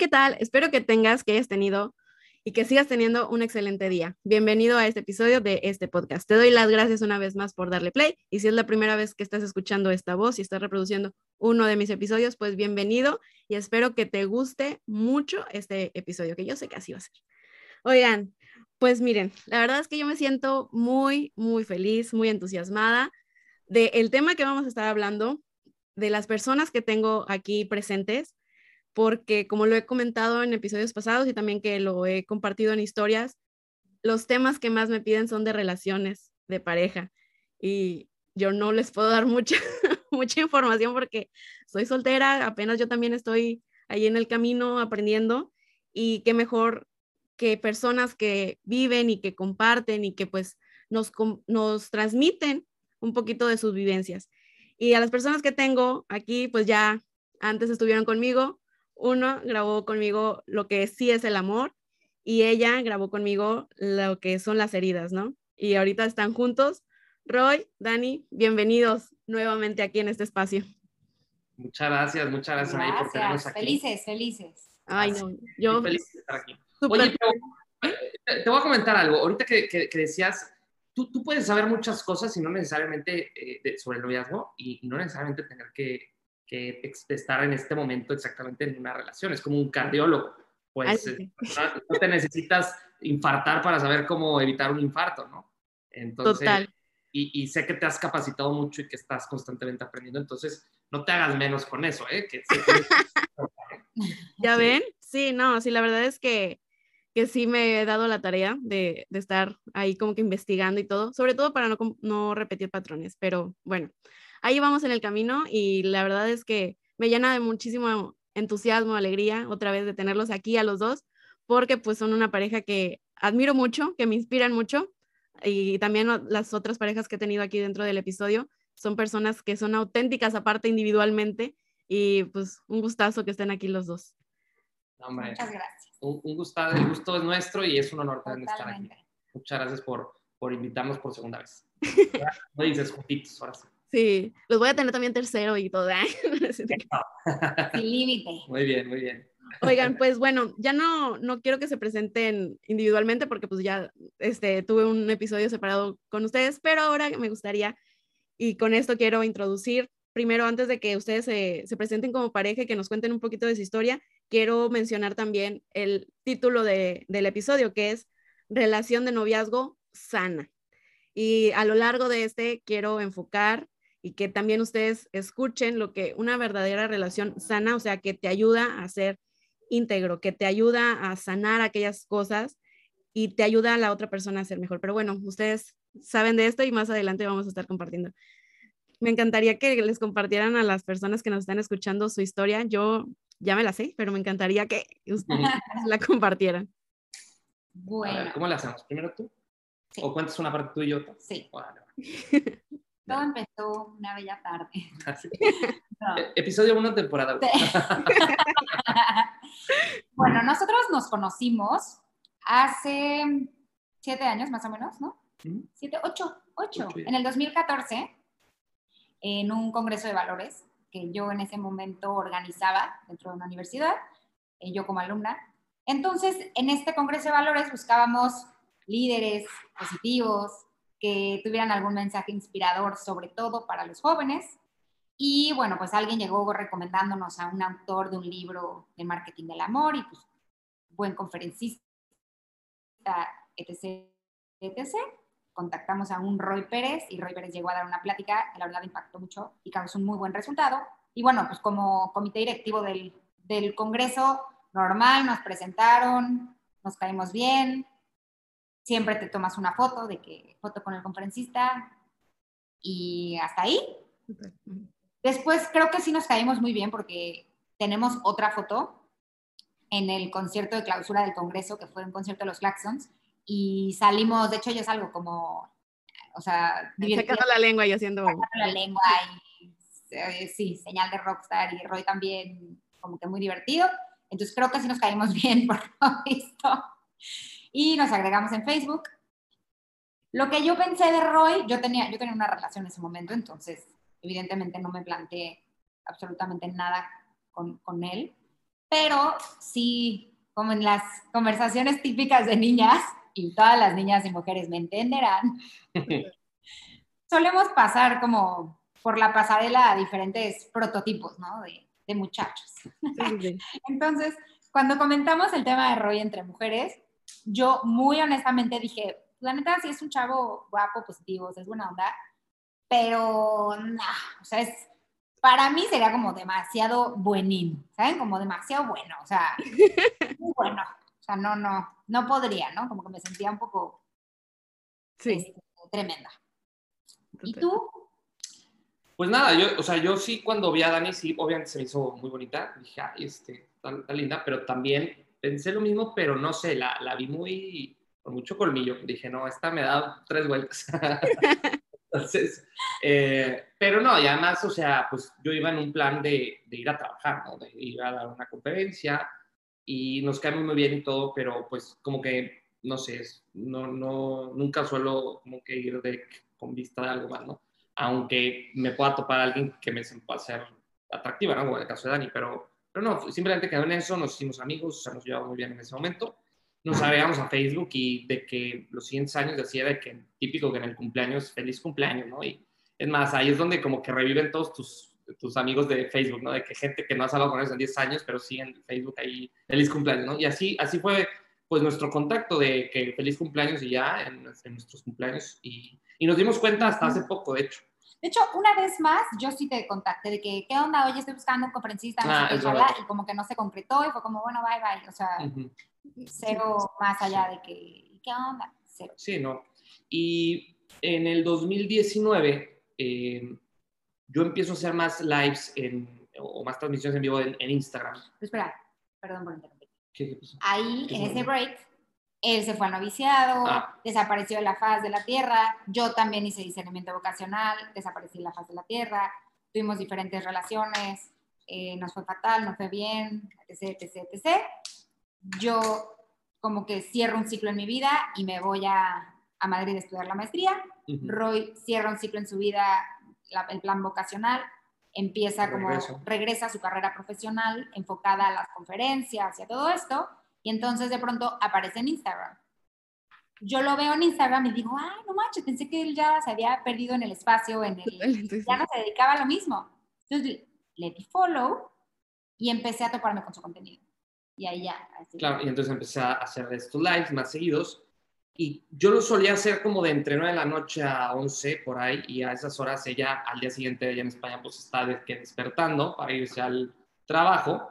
¿qué tal? Espero que tengas, que hayas tenido y que sigas teniendo un excelente día. Bienvenido a este episodio de este podcast. Te doy las gracias una vez más por darle play y si es la primera vez que estás escuchando esta voz y estás reproduciendo uno de mis episodios, pues bienvenido y espero que te guste mucho este episodio, que yo sé que así va a ser. Oigan, pues miren, la verdad es que yo me siento muy, muy feliz, muy entusiasmada del tema que vamos a estar hablando, de las personas que tengo aquí presentes porque como lo he comentado en episodios pasados y también que lo he compartido en historias, los temas que más me piden son de relaciones de pareja y yo no les puedo dar mucha, mucha información porque soy soltera, apenas yo también estoy ahí en el camino aprendiendo y qué mejor que personas que viven y que comparten y que pues nos, nos transmiten un poquito de sus vivencias. Y a las personas que tengo aquí, pues ya antes estuvieron conmigo, uno grabó conmigo lo que sí es el amor y ella grabó conmigo lo que son las heridas, ¿no? Y ahorita están juntos. Roy, Dani, bienvenidos nuevamente aquí en este espacio. Muchas gracias, muchas gracias, gracias. por tenernos aquí. Felices, felices. Ay, no, yo feliz de estar aquí. Oye, pero, eh, te voy a comentar algo. Ahorita que, que, decías, tú, tú, puedes saber muchas cosas y no necesariamente eh, sobre el noviazgo y no necesariamente tener que que estar en este momento exactamente en una relación. Es como un cardiólogo. Pues eh, no te necesitas infartar para saber cómo evitar un infarto, ¿no? Entonces, Total. Y, y, sé que te has capacitado mucho y que estás constantemente aprendiendo, entonces no te hagas menos con eso, ¿eh? Que, ¿Ya ven? Sí, no, sí, la verdad es que, que sí me he dado la tarea de, de, estar ahí como que investigando y todo, sobre todo para no, no repetir patrones, pero bueno, ahí vamos en el camino y la verdad es que me llena de muchísimo entusiasmo, alegría otra vez de tenerlos aquí a los dos, porque pues son una pareja que admiro mucho, que me inspiran mucho y también las otras parejas que he tenido aquí dentro del episodio son personas que son auténticas aparte individualmente y pues un gustazo que estén aquí los dos. Muchas gracias. Un, un gustazo, el gusto es nuestro y es un honor también estar aquí. Muchas gracias por, por invitarnos por segunda vez. No dices juntitos, ahora sí. Sí, los voy a tener también tercero y todo. ¿eh? Sin límite. Muy bien, muy bien. Oigan, pues bueno, ya no, no quiero que se presenten individualmente porque pues ya este, tuve un episodio separado con ustedes, pero ahora me gustaría, y con esto quiero introducir, primero antes de que ustedes se, se presenten como pareja y que nos cuenten un poquito de su historia, quiero mencionar también el título de, del episodio, que es Relación de noviazgo sana. Y a lo largo de este quiero enfocar y que también ustedes escuchen lo que una verdadera relación sana, o sea, que te ayuda a ser íntegro, que te ayuda a sanar aquellas cosas y te ayuda a la otra persona a ser mejor. Pero bueno, ustedes saben de esto y más adelante vamos a estar compartiendo. Me encantaría que les compartieran a las personas que nos están escuchando su historia. Yo ya me la sé, pero me encantaría que ustedes la compartieran. Bueno. ¿Cómo la hacemos? ¿Primero tú? ¿O cuentas una parte tú y yo? Sí. Todo empezó una bella tarde. Ah, e-, episodio 1, temporada 1. bueno, nosotros nos conocimos hace siete años más o menos, ¿no? Siete, ocho, ocho. En el 2014, en un congreso de valores que yo en ese momento organizaba dentro de una universidad, eh, yo como alumna. Entonces, en este congreso de valores buscábamos líderes positivos, que tuvieran algún mensaje inspirador, sobre todo para los jóvenes. Y bueno, pues alguien llegó recomendándonos a un autor de un libro de marketing del amor y pues buen conferencista, etc., etc. Contactamos a un Roy Pérez y Roy Pérez llegó a dar una plática, la verdad impactó mucho y causó un muy buen resultado. Y bueno, pues como comité directivo del, del Congreso, normal, nos presentaron, nos caímos bien, siempre te tomas una foto de que foto con el conferencista y hasta ahí. Después creo que sí nos caímos muy bien porque tenemos otra foto en el concierto de clausura del Congreso, que fue un concierto de los Claxons, y salimos, de hecho yo salgo como, o sea, sacando la lengua y haciendo... la lengua y eh, sí, señal de rockstar y Roy también como que muy divertido. Entonces creo que sí nos caímos bien por lo visto y nos agregamos en Facebook. Lo que yo pensé de Roy, yo tenía, yo tenía una relación en ese momento, entonces evidentemente no me planteé absolutamente nada con, con él. pero sí, como en las conversaciones típicas de niñas, y todas las niñas y mujeres me entenderán, solemos pasar como por la pasarela a diferentes prototipos, ¿no? De, de muchachos. Entonces, cuando comentamos el tema de Roy entre mujeres, yo muy honestamente dije, la neta sí es un chavo guapo, positivo, es buena onda, pero nah, o sea, es, para mí sería como demasiado buenín, ¿saben? Como demasiado bueno, o sea, muy bueno. O sea, no, no, no podría, ¿no? Como que me sentía un poco sí. Este, tremenda. ¿Y tú? Pues nada, yo, o sea, yo sí cuando vi a Dani, sí, obviamente se me hizo muy bonita, dije, ay, este, tan, linda, pero también pensé lo mismo, pero no sé, la, la vi muy, con mucho colmillo. Dije, no, esta me da tres vueltas. Entonces, eh, pero no, y además, o sea, pues yo iba en un plan de, de, ir a trabajar, ¿no? De ir a dar una conferencia y nos cae muy bien y todo, pero pues como que, no sé, no, no, nunca suelo como que ir de, con vista de algo más, ¿no? Aunque me pueda topar a alguien que me pueda ser atractiva, ¿no? Como en el caso de Dani, pero, pero no, simplemente quedó en eso, nos hicimos amigos, o sea, nos llevamos muy bien en ese momento nos agregamos a Facebook y de que los siguientes años decía de que típico que en el cumpleaños, feliz cumpleaños, ¿no? Y es más, ahí es donde como que reviven todos tus, tus amigos de Facebook, ¿no? De que gente que no has hablado con ellos en 10 años, pero sí en Facebook ahí, feliz cumpleaños, ¿no? Y así, así fue pues nuestro contacto de que feliz cumpleaños y ya en, nuestros cumpleaños y, y, nos dimos cuenta hasta hace poco, de hecho. De hecho, una vez más, yo sí te contacté de que, ¿qué onda? Oye, estoy buscando un conferencista, no sé ah, y como que no se concretó y fue como, bueno, bye, bye. O sea, Cero más allá de que, ¿qué onda? Cero. Sí, no. Y en el 2019, eh, yo empiezo a hacer más lives en, o más transmisiones en vivo en, Instagram. espera, perdón por interrumpir. Ahí, en ese break, él se fue al noviciado, ah. desapareció de la faz de la tierra, yo también hice discernimiento vocacional, desaparecí de la faz de la tierra, tuvimos diferentes relaciones, eh, nos fue fatal, nos fue bien, etc, etc, etc yo como que cierro un ciclo en mi vida y me voy a, a Madrid a estudiar la maestría. Roy cierra un ciclo en su vida, el plan vocacional, empieza como, regresa a su carrera profesional enfocada a las conferencias y a todo esto, y entonces de pronto aparece en Instagram. Yo lo veo en Instagram y digo, ay, no manches, pensé que él ya se había perdido en el espacio, en el, ya no se dedicaba a lo mismo. Entonces le di follow y empecé a toparme con su contenido y ahí ya. Claro, y entonces empecé a hacer estos lives más seguidos. Y yo lo solía hacer como de entre 9 de la noche a 11 por ahí, y a esas horas ella al día siguiente, ella en España, pues está despertando para irse al trabajo.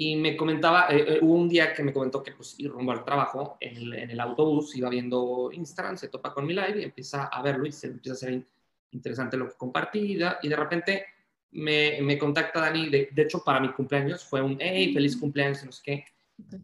Y me comentaba, eh, eh, hubo un día que me comentó que pues ir rumbo al trabajo, en el, en el, autobús, iba viendo Instagram, se topa con mi live y empieza a verlo y se empieza a hacer interesante lo que compartí. Y de repente me, me contacta Dani, de, de, hecho para mi cumpleaños fue un, hey, feliz cumpleaños, no sé qué.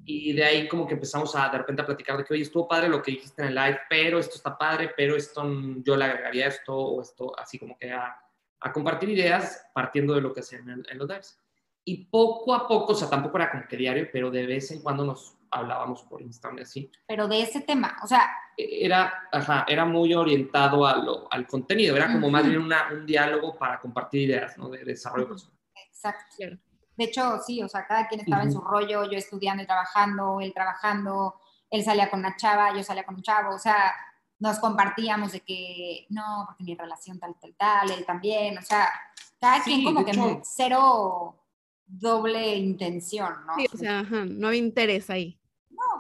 Y de ahí como que empezamos a de repente a platicar de que, oye, estuvo padre lo que dijiste en el live, pero esto está padre, pero esto yo le agregaría esto o esto, así como que a, a compartir ideas partiendo de lo que hacían en, en los lives. Y poco a poco, o sea, tampoco era como que diario, pero de vez en cuando nos hablábamos por Instagram así. Pero de ese tema, o sea... Era, ajá, era muy orientado a lo, al contenido, era como más bien una, un diálogo para compartir ideas, ¿no? De, desarrollo personal. Exacto. De hecho, sí, o sea, cada quien estaba en su rollo, yo estudiando y trabajando, él trabajando, él salía con una chava, yo salía con un chavo, o sea, nos compartíamos de que, no, porque mi relación tal, tal, tal, él también, o sea, cada quien como que cero doble intención, ¿no? Sí, o sea, ajá, no había interés ahí.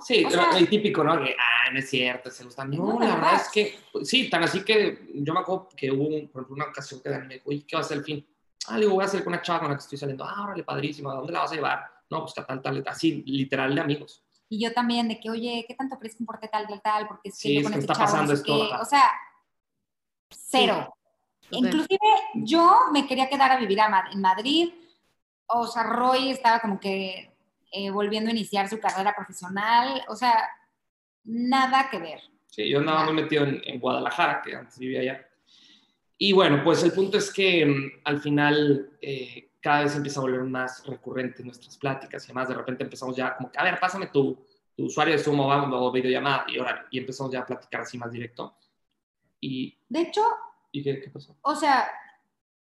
Sí, el típico, ¿no? Que, ah, no es cierto, se gustan. No, la verdad es que, sí, tan así que yo me acuerdo que hubo, por ejemplo, una ocasión que Dani me dijo, ¿qué va a ser el fin? Ah, le digo, voy a salir con una chava con la que estoy saliendo. Ah, órale, padrísimo, ¿a dónde la vas a llevar? No, pues tal, tal, así, literal de amigos. Y yo también, de que, oye, ¿qué tanto crees que importe tal, tal, tal? Porque es que sí, yo con es que este está pasando esto. o sea, cero. Inclusive yo me quería quedar a vivir en Madrid. O sea, Roy estaba como que eh, volviendo a iniciar su carrera profesional, o sea, nada que ver. Sí, yo andaba muy metido en, Guadalajara, que antes vivía allá. Y bueno, pues el punto es que mm, al final eh, cada vez empieza a volver más recurrente nuestras pláticas y además de repente empezamos ya como que, a ver, pásame tu, tu usuario de Zoom o videollamada y, ahora, y empezamos ya a platicar así más directo. Y, de hecho, ¿y qué, pasó? O sea,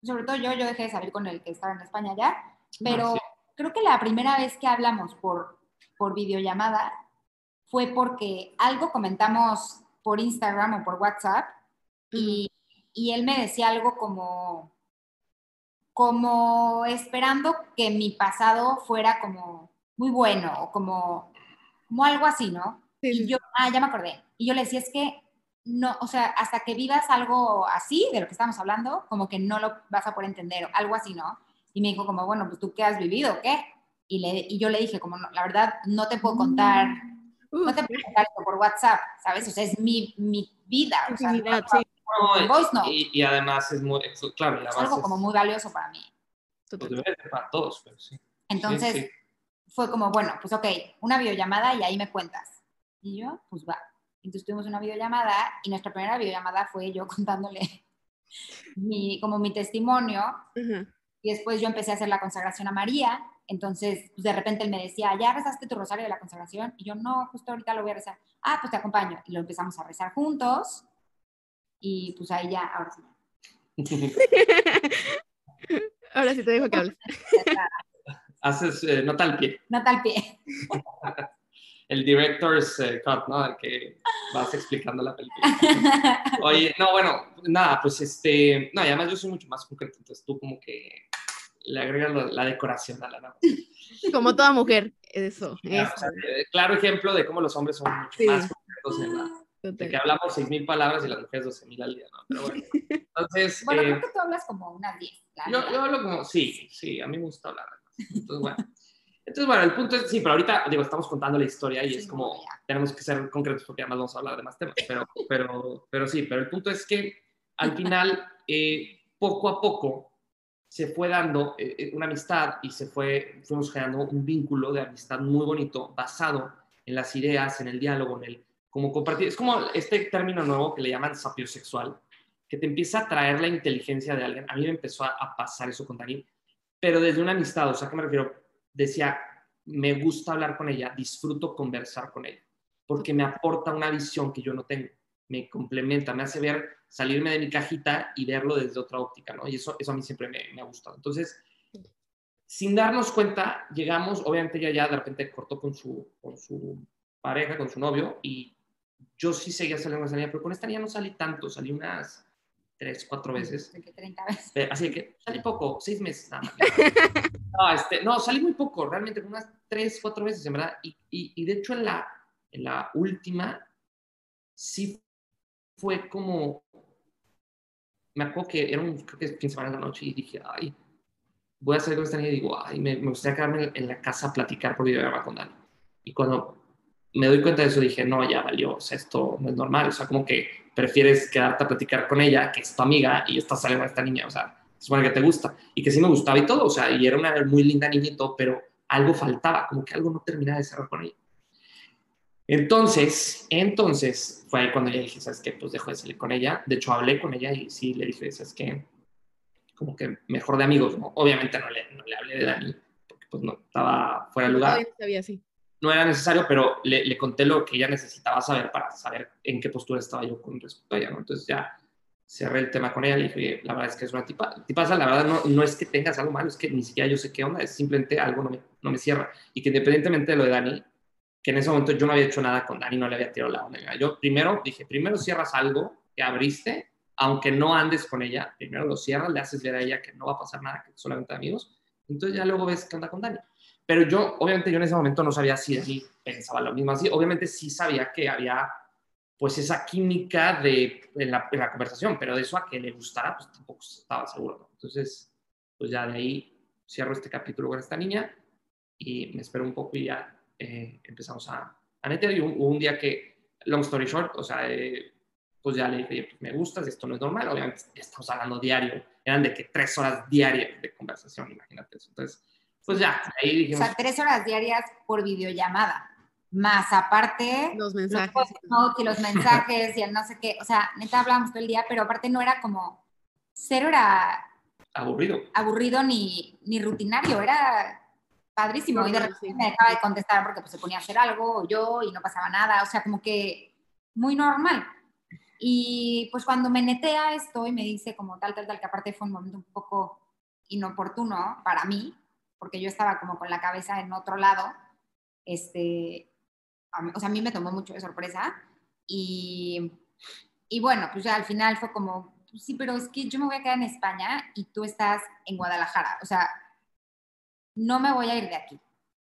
sobre todo yo, yo dejé de salir con el que estaba en España ya, pero creo que la primera vez que hablamos por, por videollamada fue porque algo comentamos por Instagram o por WhatsApp y, y él me decía algo como, como esperando que mi pasado fuera como muy bueno o como, como algo así, ¿no? Y yo, ah, ya me acordé. Y yo le decía, es que no, o sea, hasta que vivas algo así, de lo que estamos hablando, como que no lo vas a poder entender, algo así, ¿no? Y me dijo como, bueno, pues tú qué has vivido, ¿qué? Y, le, y yo le dije como, la verdad, no te puedo contar, no te puedo contar esto por WhatsApp, ¿sabes? O sea, es mi, mi vida. O sea, y, además es muy, claro, es algo como muy valioso para mí. Pues para todos, pero sí. Entonces, fue como, bueno, pues ok, una videollamada y ahí me cuentas. Y yo, pues va. Entonces tuvimos una videollamada y nuestra primera videollamada fue yo contándole mi, como mi testimonio. Y después yo empecé a hacer la consagración a María. Entonces, pues de repente él me decía, ¿ya rezaste tu rosario de la consagración? Y yo, no, justo ahorita lo voy a rezar. Ah, pues te acompaño. Y lo empezamos a rezar juntos. Y pues ahí ya, ahora sí. ahora sí te dejo que hables. Haces eh, nota al pie. Nota al pie. el director's eh, cut, ¿no? El que vas explicando la película. Oye, no, bueno, nada, pues este, no, y además yo soy mucho más concreto, entonces tú como que le agregas la, decoración a la nada. Como toda mujer, eso. Claro, claro, ejemplo de cómo los hombres son mucho más concretos en la... De que hablamos 6.000 palabras y las mujeres 12.000 al día, ¿no? Pero bueno, entonces... Bueno, creo eh, que tú hablas como unas 10. Yo, yo hablo como, sí, sí, a mí me gusta hablar. Entonces, bueno. Entonces, bueno, el punto es, sí, pero ahorita, digo, estamos contando la historia y es como, tenemos que ser concretos porque además vamos a hablar de más temas, pero, pero, pero sí, pero el punto es que al final, eh, poco a poco, se fue dando eh, eh, una amistad y se fue, fuimos generando un vínculo de amistad muy bonito, basado en las ideas, en el diálogo, en el, como compartir, es como este término nuevo que le llaman sapiosexual, que te empieza a traer la inteligencia de alguien. A mí me empezó a, a pasar eso con Dani, pero desde una amistad, o sea, ¿qué me refiero? decía, me gusta hablar con ella, disfruto conversar con ella, porque me aporta una visión que yo no tengo, me complementa, me hace ver, salirme de mi cajita y verlo desde otra óptica, ¿no? Y eso, eso a mí siempre me, me ha gustado. Entonces, sin darnos cuenta, llegamos, obviamente ella ya de repente cortó con su, con su pareja, con su novio, y yo sí seguía saliendo con ella, pero con esta niña no salí tanto, salí unas tres, cuatro veces. ¿De 30 veces? Así que salí poco, seis meses nada más. No, este, no, salí muy poco, realmente unas tres, cuatro veces, en verdad. Y, y, de hecho en la, en la última sí fue como, me acuerdo que era un, creo que es 15 semana de la noche y dije, ay, voy a salir con esta niña y digo, ay, me, me gustaría quedarme en la casa a platicar por videollamada con Dani. Y cuando me doy cuenta de eso dije, no, ya valió, o sea, esto no es normal, o sea, como que prefieres quedarte a platicar con ella, que es tu amiga, y estás saliendo con esta niña, o sea, supone que te gusta, y que sí me gustaba y todo, o sea, y era una muy linda niña y todo, pero algo faltaba, como que algo no terminaba de cerrar con ella. Entonces, entonces, fue ahí cuando ya dije, ¿sabes qué? Pues dejo de salir con ella. De hecho, hablé con ella y sí le dije, ¿sabes qué? Como que mejor de amigos, ¿no? Obviamente no le, no le hablé de Dani, porque pues no, estaba fuera de lugar. No sabía, sí. No era necesario, pero le, le, conté lo que ella necesitaba saber para saber en qué postura estaba yo con respecto a ella, ¿no? Entonces ya cerré el tema con ella, le dije, la verdad es que es una tipa, tipaza, la verdad no, no es que tengas algo malo, es que ni siquiera yo sé qué onda, es simplemente algo no me, no me cierra. Y que independientemente de lo de Dani, que en ese momento yo no había hecho nada con Dani, no le había tirado la onda. Yo primero dije, primero cierras algo que abriste, aunque no andes con ella, primero lo cierras, le haces ver a ella que no va a pasar nada, que solamente amigos, entonces ya luego ves qué onda con Dani. Pero yo, obviamente, yo en ese momento no sabía si Dani pensaba lo mismo así, obviamente sí sabía que había pues esa química de, en, la, conversación, pero de eso a que le gustara, pues tampoco estaba seguro. Entonces, pues ya de ahí cierro este capítulo con esta niña y me espero un poco y ya eh, empezamos a, a netear. Y hubo un, día que, long story short, o sea, eh, pues ya le dije, pues me gustas, esto no es normal, obviamente estamos hablando diario, eran de que tres horas diarias de conversación, imagínate eso. Entonces, pues ya, ahí dijimos. O sea, tres horas diarias por videollamada más aparte los mensajes, los, y los mensajes y el no sé qué, o sea, neta hablábamos todo el día, pero aparte no era como, cero era aburrido, aburrido ni, ni rutinario, era padrísimo y de repente me dejaba de contestar porque pues, se ponía a hacer algo o yo y no pasaba nada, o sea, como que muy normal. Y pues cuando me netea esto y me dice como tal, tal, tal, que aparte fue un momento un poco inoportuno para mí, porque yo estaba como con la cabeza en otro lado. Este, o sea, a mí me tomó mucho de sorpresa y, y bueno, pues ya al final fue como, pues sí, pero es que yo me voy a quedar en España y tú estás en Guadalajara. O sea, no me voy a ir de aquí.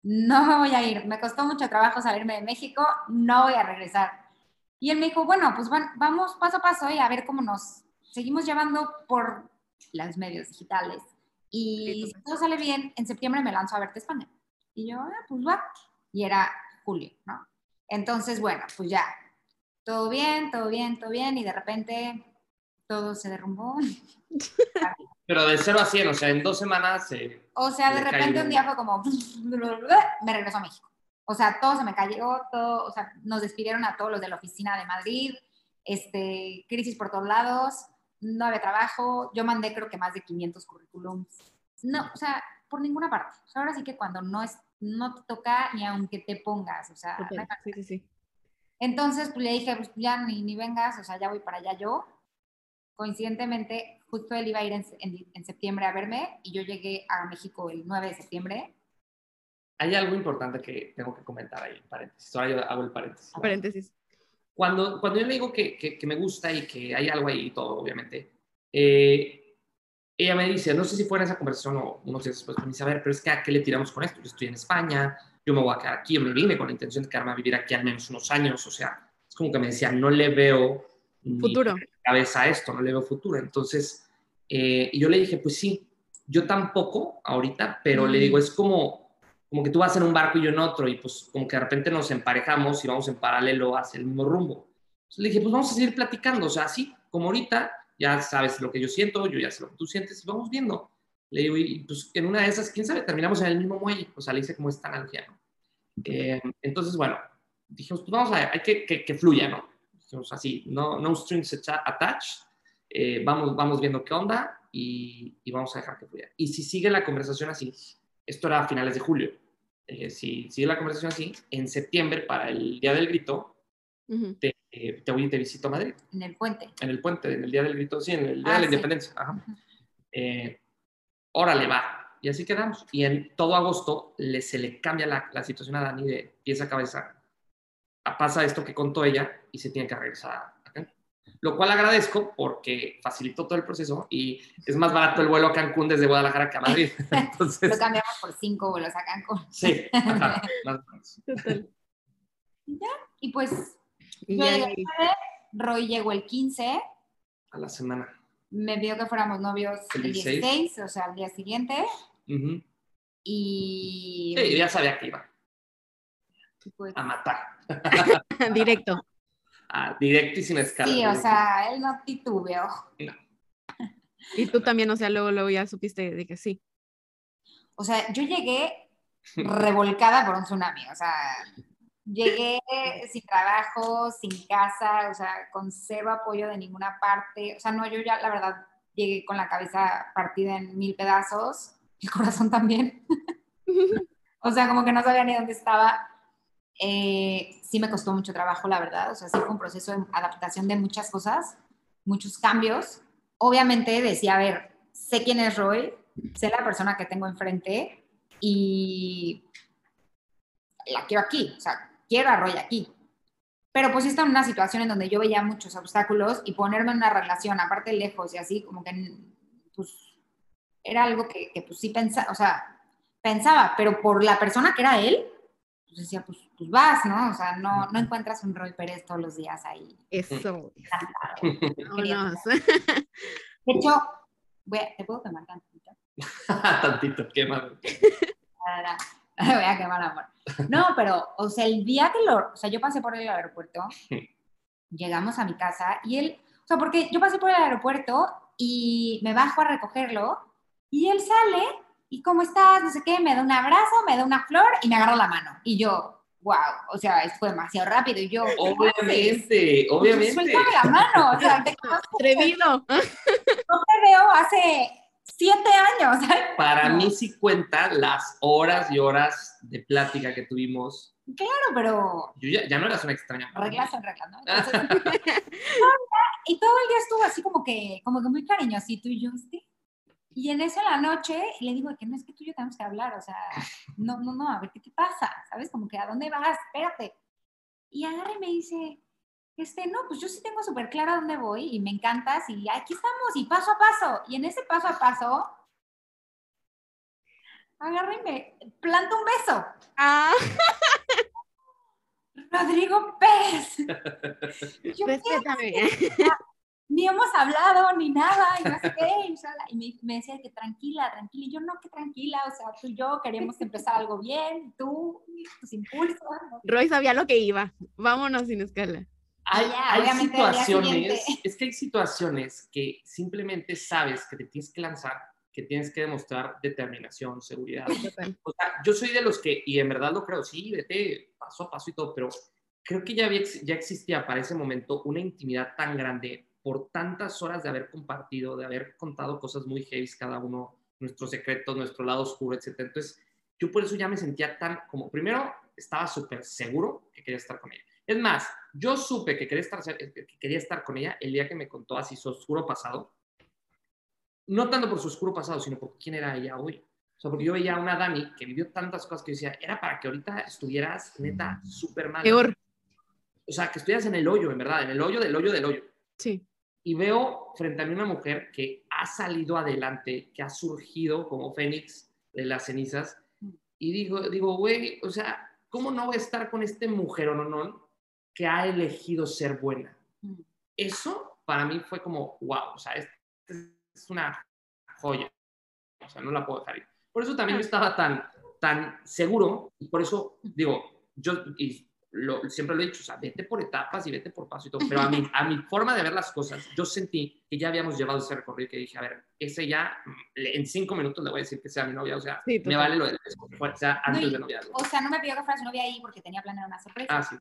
No me voy a ir. Me costó mucho trabajo salirme de México, no voy a regresar. Y él me dijo, bueno, pues vamos paso a paso y a ver cómo nos seguimos llevando por los medios digitales. Y si todo sale bien, en septiembre me lanzo a verte España. Y yo, ah, pues va. Y era julio, ¿no? Entonces, bueno, pues ya, todo bien, todo bien, todo bien. Y de repente todo se derrumbó. Pero de 0 a 100, o sea, en dos semanas. o sea, de repente un día fue como. Me regresó a México. O sea, todo se me cayó, todo, o sea, nos despidieron a todos los de la oficina de Madrid, este, crisis por todos lados, no había trabajo, yo mandé creo que más de 500 currículums. No, o sea, por ninguna parte. O sea, ahora sí que cuando no, es, no te toca ni aunque te pongas, o sea. sí, sí, sí. Entonces, pues le dije, pues ya ni, ni vengas, o sea, ya voy para allá yo coincidentemente, justo él iba a ir en, septiembre a verme y yo llegué a México el 9 de septiembre. Hay algo importante que tengo que comentar ahí, paréntesis. Ahora yo hago el paréntesis. Paréntesis. Cuando, cuando yo le digo que, que, me gusta y que hay algo ahí y todo, obviamente, eh, ella me dice, no sé si fue en esa conversación o unos días después, me dice, a ver, pero es que ¿a qué le tiramos con esto? Yo estoy en España, yo me voy a quedar aquí, yo me vine con la intención de quedarme a vivir aquí al menos unos años, o sea, es como que me decía, no le veo futuro. Cabeza a esto, no le veo futuro. Entonces, eh, yo le dije, pues sí, yo tampoco ahorita, pero le digo, es como, como que tú vas en un barco y yo en otro, y pues como que de repente nos emparejamos y vamos en paralelo hacia el mismo rumbo. Entonces le dije, pues vamos a seguir platicando, o sea, así como ahorita, ya sabes lo que yo siento, yo ya sé lo que tú sientes, y vamos viendo. Le digo, y pues en una de esas, quién sabe, terminamos en el mismo muelle, o sea, le hice como esta analogía, ¿no? Eh, entonces, bueno, dijimos, pues vamos a ver, hay que, que, que fluya, ¿no? Así, no, no strings attached, eh, vamos, vamos viendo qué onda y, y, vamos a dejar que fluya. Y si sigue la conversación así, esto era a finales de julio, eh, si sigue la conversación así, en septiembre, para el Día del Grito, te, eh, te, voy y te visito a Madrid. En el puente. En el puente, en el Día del Grito, sí, en el Día de la ah, Independencia. órale, va. Y así quedamos. Y en todo agosto le, se le cambia la, la situación a Dani de pieza a cabeza pasa esto que contó ella y se tiene que regresar a Cancún. Lo cual agradezco porque facilitó todo el proceso y es más barato el vuelo a Cancún desde Guadalajara que a Madrid. Entonces, Lo cambiamos por cinco vuelos a Cancún. Sí, ajá, más Y ya, y pues yo Roy llegó el 15. A la semana. Me pidió que fuéramos novios el 16, o sea, al día siguiente. Y... Sí, ya sabía que iba. A matar. directo. Ah, directo y sin escala. Sí, o sea, él no titubeó. No. Y tú también, o sea, luego, luego ya supiste de que sí. O sea, yo llegué revolcada por un tsunami, o sea, llegué sin trabajo, sin casa, o sea, con cero apoyo de ninguna parte, o sea, no, yo ya la verdad llegué con la cabeza partida en mil pedazos, el corazón también. o sea, como que no sabía ni dónde estaba. Eh, sí me costó mucho trabajo, la verdad. O sea, sí fue un proceso de adaptación de muchas cosas, muchos cambios. Obviamente decía, a ver, sé quién es Roy, sé la persona que tengo enfrente y la quiero aquí. O sea, quiero a Roy aquí. Pero pues está en una situación en donde yo veía muchos obstáculos y ponerme en una relación, aparte lejos y así, como que pues era algo que, que pues sí pensaba, o sea, pensaba, pero por la persona que era él, pues decía, pues, pues, vas, ¿no? O sea, no, no encuentras un Roy Pérez todos los días ahí. Eso. De hecho, voy a, ¿te puedo quemar tantito? tantito, quémame. voy a quemar amor. No, pero, o sea, el día que lo, o sea, yo pasé por el aeropuerto, llegamos a mi casa y él, o sea, porque yo pasé por el aeropuerto y me bajo a recogerlo y él sale ¿y cómo estás? No sé qué, me da un abrazo, me da una flor y me agarra la mano. Y yo, wow, o sea, fue demasiado rápido. Y yo, obviamente, obviamente. Suéltame la mano, o sea, te Atrevido. No te veo hace siete años. Para mí sí cuenta las horas y horas de plática que tuvimos. Claro, pero... Yo ya, ya no eras una extraña. Reglas son reglas, ¿no? y todo el día estuvo así como que, como que muy cariñosito y yo, sí Y en eso en la noche le digo que no es que tú y yo tenemos que hablar, o sea, no, no, no, a ver qué te pasa, ¿sabes? Como que a dónde vas, espérate. Y agarra y me dice, este, no, pues yo sí tengo súper claro a dónde voy y me encantas y aquí estamos y paso a paso. Y en ese paso a paso, agarra y me planta un beso. Ah, Rodrigo Pérez. Yo, respétame. Ni hemos hablado ni nada, y no sé qué, y, me, me decía que tranquila, tranquila, y yo no, que tranquila, o sea, tú y yo queríamos empezar algo bien, tú, tus impulsos, ¿no? Roy sabía lo que iba. Vámonos sin escala. Hay, ya, hay situaciones, es que hay situaciones que simplemente sabes que te tienes que lanzar, que tienes que demostrar determinación, seguridad. O sea, yo soy de los que, y en verdad lo creo, sí, vete paso a paso y todo, pero creo que ya, había, ya existía para ese momento una intimidad tan grande por tantas horas de haber compartido, de haber contado cosas muy heavy cada uno, nuestros secretos, nuestro lado oscuro, etc. Entonces, yo por eso ya me sentía tan, como primero, estaba súper seguro que quería estar con ella. Es más, yo supe que quería, estar, que quería estar con ella el día que me contó así su oscuro pasado. No tanto por su oscuro pasado, sino por quién era ella hoy. O sea, porque yo veía a una Dani que vivió tantas cosas que yo decía, era para que ahorita estuvieras neta súper mal. Peor. O sea, que estuvieras en el hoyo, en verdad, en el hoyo del hoyo del hoyo. Sí. Y veo frente a mí una mujer que ha salido adelante, que ha surgido como Fénix de las cenizas. Y digo, digo, güey, o sea, ¿cómo no voy a estar con este mujer o no, que ha elegido ser buena? Mm. Eso para mí fue como, wow, o sea, es, es una joya. O sea, no la puedo dejar ir. Por eso también yo estaba tan, tan seguro y por eso digo, yo y lo- siempre lo he dicho, o sea, vete por etapas y vete por paso y todo, pero a mi, a mi forma de ver las cosas, yo sentí que ya habíamos llevado ese recorrido que dije, a ver, ese ya, mm, en cinco minutos le voy a decir que sea mi novia, o sea, Sí, me vale lo de o sea, antes No, y- de noviazgo. O sea, no me pidió que fuera su novia ahí porque tenía planeada una sorpresa. Ah, sí.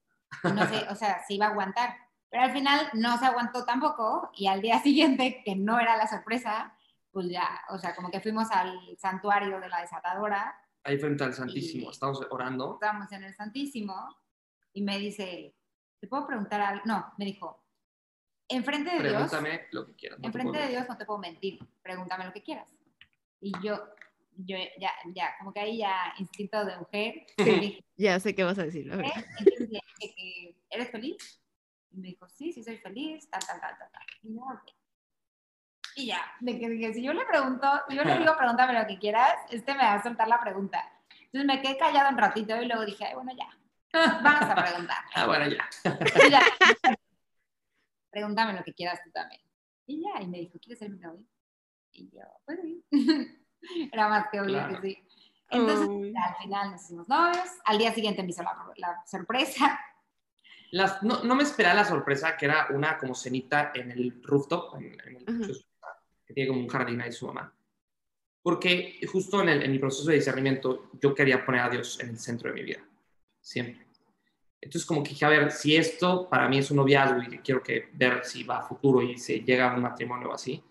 no sé, o sea, se iba a aguantar. Pero al final no se aguantó tampoco y al día siguiente, que no era la sorpresa, pues ya, o sea, como que fuimos al santuario de la desatadora, Ahí frente al Santísimo, estamos orando. estábamos en el Santísimo y me dice, ¿te puedo preguntar algo? No, me dijo, enfrente de Dios, Pregúntame lo que quieras. no te enfrente de Dios no te puedo mentir, pregúntame lo que quieras. Y yo, yo ya, ya, como que ahí ya instinto de mujer, dije, Ya sé qué vas a decir. ¿Eh? Dije que, ¿eres feliz? Y me dijo, sí, sí soy feliz, tal, tal, tal, tal, tal. Y yo, "Ok". Y ya, de que dije, si yo le pregunto, si yo le digo, pregúntame lo que quieras, este me va a soltar la pregunta. Entonces me quedé callado un ratito y luego dije, ay, bueno, ya, vamos a preguntar. Ah, bueno, ya. Ya, pregúntame lo que quieras tú también. Y ya, y me dijo, ¿quieres ser mi novio? Y yo, pues sí. Era más que obvio Claro. que sí. Entonces, al final nos hicimos novios. Al día siguiente me hizo la, la sorpresa. Las- no, no me esperaba la sorpresa que era una como cenita en el rooftop, en, en el casa, que tiene como un jardín ahí su mamá. Porque justo en, el, en mi proceso de discernimiento yo quería poner a Dios en el centro de mi vida, siempre. Entonces como que dije, a ver, si esto para mí es un noviazgo y quiero que ver si va a futuro y se llega a un matrimonio o así,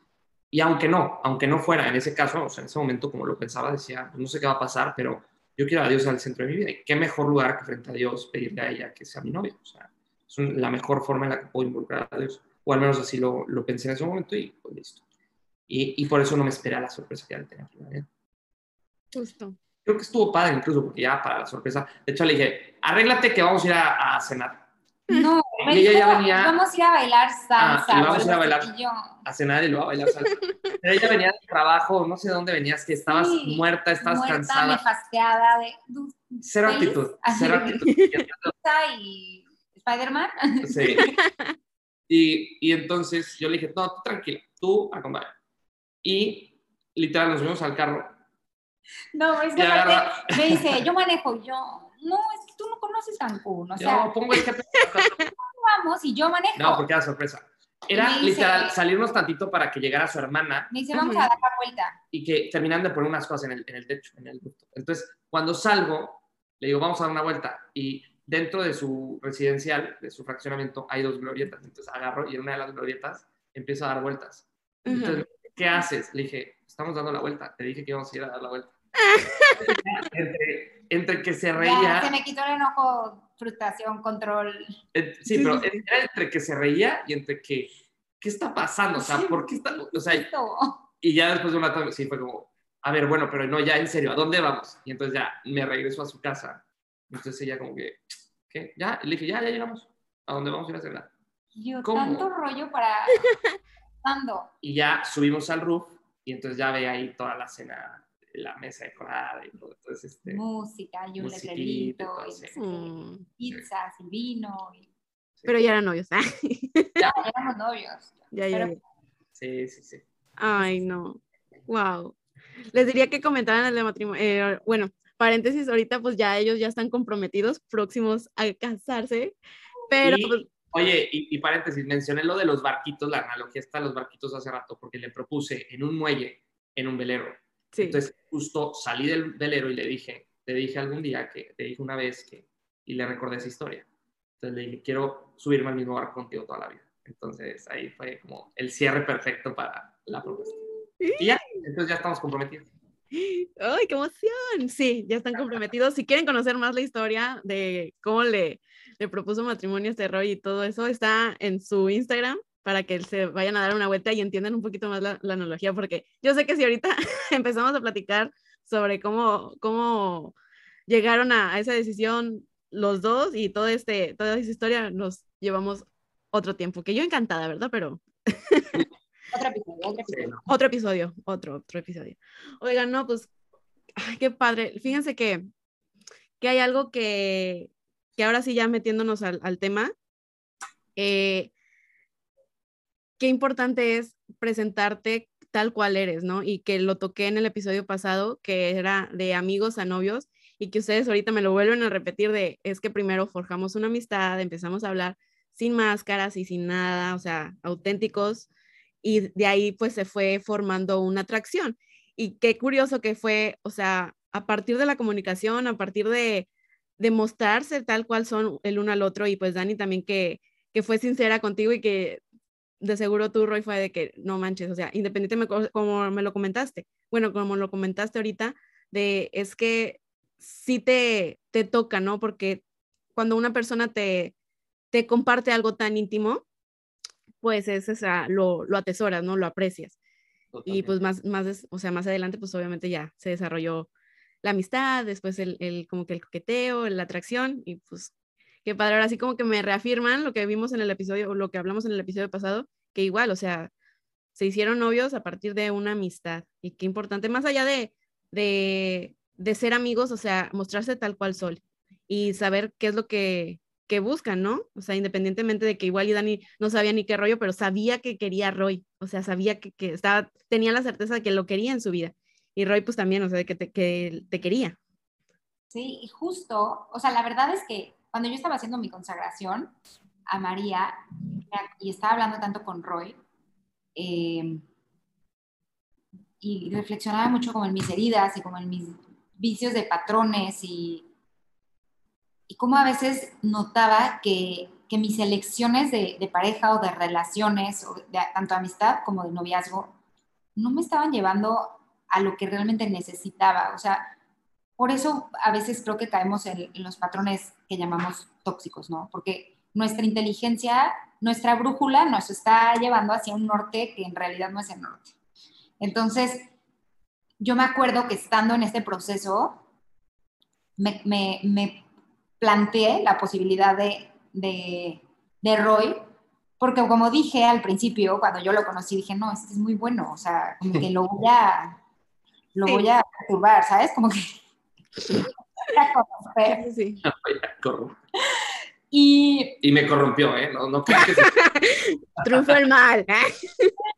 y aunque no, aunque no fuera en ese caso, o sea, en ese momento como lo pensaba, decía, pues no sé qué va a pasar, pero yo quiero a Dios al centro de mi vida. Y qué mejor lugar que frente a Dios pedirle a ella que sea mi novia. O sea, es un- la mejor forma en la que puedo involucrar a Dios. O al menos así lo, lo pensé en ese momento y pues listo. Y, y por eso no me esperé a la sorpresa que le tenía planeada. Justo. Creo que estuvo padre incluso porque ya para la sorpresa, de hecho le dije, arréglate que vamos a ir a, a cenar. No, Y ella ya dijo, venía- vamos a ir a bailar salsa. Ah, vamos a ir a bailar. Yo, A cenar y luego a bailar salsa. Pero ella venía de trabajo, no sé de dónde venías, que estabas Sí, muerta, estabas muerta, cansada. nefasteada de Cero feliz, actitud, cero actitud. y Spider-Man. Sí. Y, y entonces yo le dije, no, tú tranquila, tú acompaña. Y literal nos fuimos al carro. No, es que aparte agarra- me dice, yo manejo, y yo, no, es que tú no conoces Cancún, o sea, yo pongo el GPS. vamos y yo manejo. No, porque era sorpresa. Era dice- literal salirnos tantito para que llegara su hermana Me dice, vamos a dar la vuelta. y que terminan de poner unas cosas en el, en el techo, en el ducto. Entonces, cuando salgo, le digo, vamos a dar una vuelta. Y dentro de su residencial, de su fraccionamiento, hay dos glorietas. Entonces agarro y en una de las glorietas empiezo a dar vueltas. Entonces, ¿qué haces? Le dije, estamos dando la vuelta. Te dije que íbamos a ir a dar la vuelta. entre, entre que se Ya, reía, se me quitó el enojo, frustración, control. eh, sí, Sí, pero sí, era entre que se reía y entre que, ¿qué está pasando? O sea, ¿por qué está? O sea. Y ya después de un rato, sí, fue como, a ver, bueno, pero no, ya en serio, ¿a dónde vamos? Y entonces ya me regreso a su casa. Entonces ella como que, ¿qué? Ya, le dije, ya, ya llegamos. ¿A dónde vamos a ir a cenar? Yo, ¿Cómo? tanto rollo para... Ando. Y ya subimos al roof y entonces ya ve ahí toda la cena, la mesa decorada y todo. Entonces, este, Música y un letrerito, y sí. Mm, pizzas y vino. y- Pero ya eran novios. Ya éramos novios. ya, ya, Pero- ya. sí, sí, sí. Ay, no. Wow. Les diría que comentaran el de matrimonio. eh, bueno, paréntesis, ahorita pues ya ellos ya están comprometidos, próximos a casarse. Pero Y- pues, Oye, y, y paréntesis, mencioné lo de los barquitos, la analogía está de los barquitos hace rato, porque le propuse en un muelle, en un velero. Sí. Entonces, justo salí del velero y le dije, le dije algún día que, te dije una vez que, y le recordé esa historia. Entonces le dije, quiero subirme al mismo barco contigo toda la vida. Entonces ahí fue como el cierre perfecto para la propuesta. Y ya, entonces ya estamos comprometidos. ¡Ay, qué emoción! Sí, ya están comprometidos. Si quieren conocer más la historia de cómo le, le propuso matrimonio a este Roy y todo eso, está en su Instagram para que se vayan a dar una vuelta y entiendan un poquito más la, la analogía, porque yo sé que si ahorita empezamos a platicar sobre cómo, cómo llegaron a, a esa decisión los dos y todo este, toda esa historia, nos llevamos otro tiempo, que yo encantada, ¿verdad? Pero Otro episodio, otro episodio. otro episodio, otro, otro episodio. Oigan, no, pues, ay, qué padre. Fíjense que, que hay algo que, que ahora sí ya metiéndonos al, al tema, eh, qué importante es presentarte tal cual eres, ¿no? Y que lo toqué en el episodio pasado, que era de amigos a novios, y que ustedes ahorita me lo vuelven a repetir de, es que primero forjamos una amistad, empezamos a hablar sin máscaras y sin nada, o sea, auténticos, y de ahí pues se fue formando una atracción. Y qué curioso que fue, o sea, a partir de la comunicación, a partir de, mostrarse tal cual son el uno al otro, y pues Dani también que, que fue sincera contigo y que de seguro tú, Roy, fue de que no manches, o sea, independientemente co- como me lo comentaste, bueno, como lo comentaste ahorita, de es que sí te, te toca, ¿no? Porque cuando una persona te, te comparte algo tan íntimo, pues es esa, lo, lo atesoras, ¿no? Lo aprecias. Y pues más, más, o sea, más adelante, pues obviamente ya se desarrolló la amistad, después el, el como que el coqueteo, la atracción, y pues qué padre, ahora sí como que me reafirman lo que vimos en el episodio, o lo que hablamos en el episodio pasado, que igual, o sea, se hicieron novios a partir de una amistad, y qué importante, más allá de, de, de ser amigos, o sea, mostrarse tal cual son, y saber qué es lo que, que buscan, ¿no? O sea, independientemente de que igual y Dani no sabía ni qué rollo, pero sabía que quería a Roy, o sea, sabía que, que estaba, tenía la certeza de que lo quería en su vida. Y Roy pues también, o sea, que te, que te quería. Sí, y justo, o sea, la verdad es que cuando yo estaba haciendo mi consagración a María y estaba hablando tanto con Roy, eh, y reflexionaba mucho como en mis heridas y como en mis vicios de patrones y, y cómo a veces notaba que, que mis elecciones de, de pareja o de relaciones, o de, tanto amistad como de noviazgo, no me estaban llevando a lo que realmente necesitaba. O sea, por eso a veces creo que caemos en, en, los patrones que llamamos tóxicos, ¿no? Porque nuestra inteligencia, nuestra brújula nos está llevando hacia un norte que en realidad no es el norte. Entonces, yo me acuerdo que estando en este proceso, me, me, me planteé la posibilidad de, de, de, Roy, porque como dije al principio, cuando yo lo conocí, dije, no, este es muy bueno, o sea, como que lo voy a, lo sí. voy a perturbar, ¿sabes? Como que... Sí. Y, y me corrompió, ¿eh? No, no creo que se... Triunfó el mal.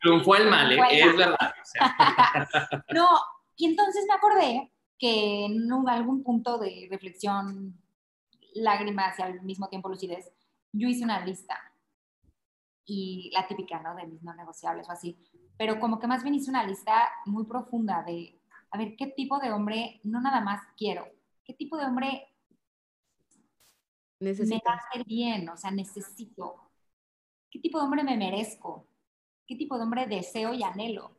Triunfó el mal, ¿eh? es verdad. O sea. no, y entonces me acordé que en un, algún punto de reflexión, lágrimas y al mismo tiempo lucidez, yo hice una lista. Y la típica, ¿no? De mis no negociables o así. Pero como que más bien hice una lista muy profunda de, a ver, ¿qué tipo de hombre no nada más quiero? ¿Qué tipo de hombre Necesitas. me hacer bien, o sea, necesito. ¿Qué tipo de hombre me merezco? ¿Qué tipo de hombre deseo y anhelo?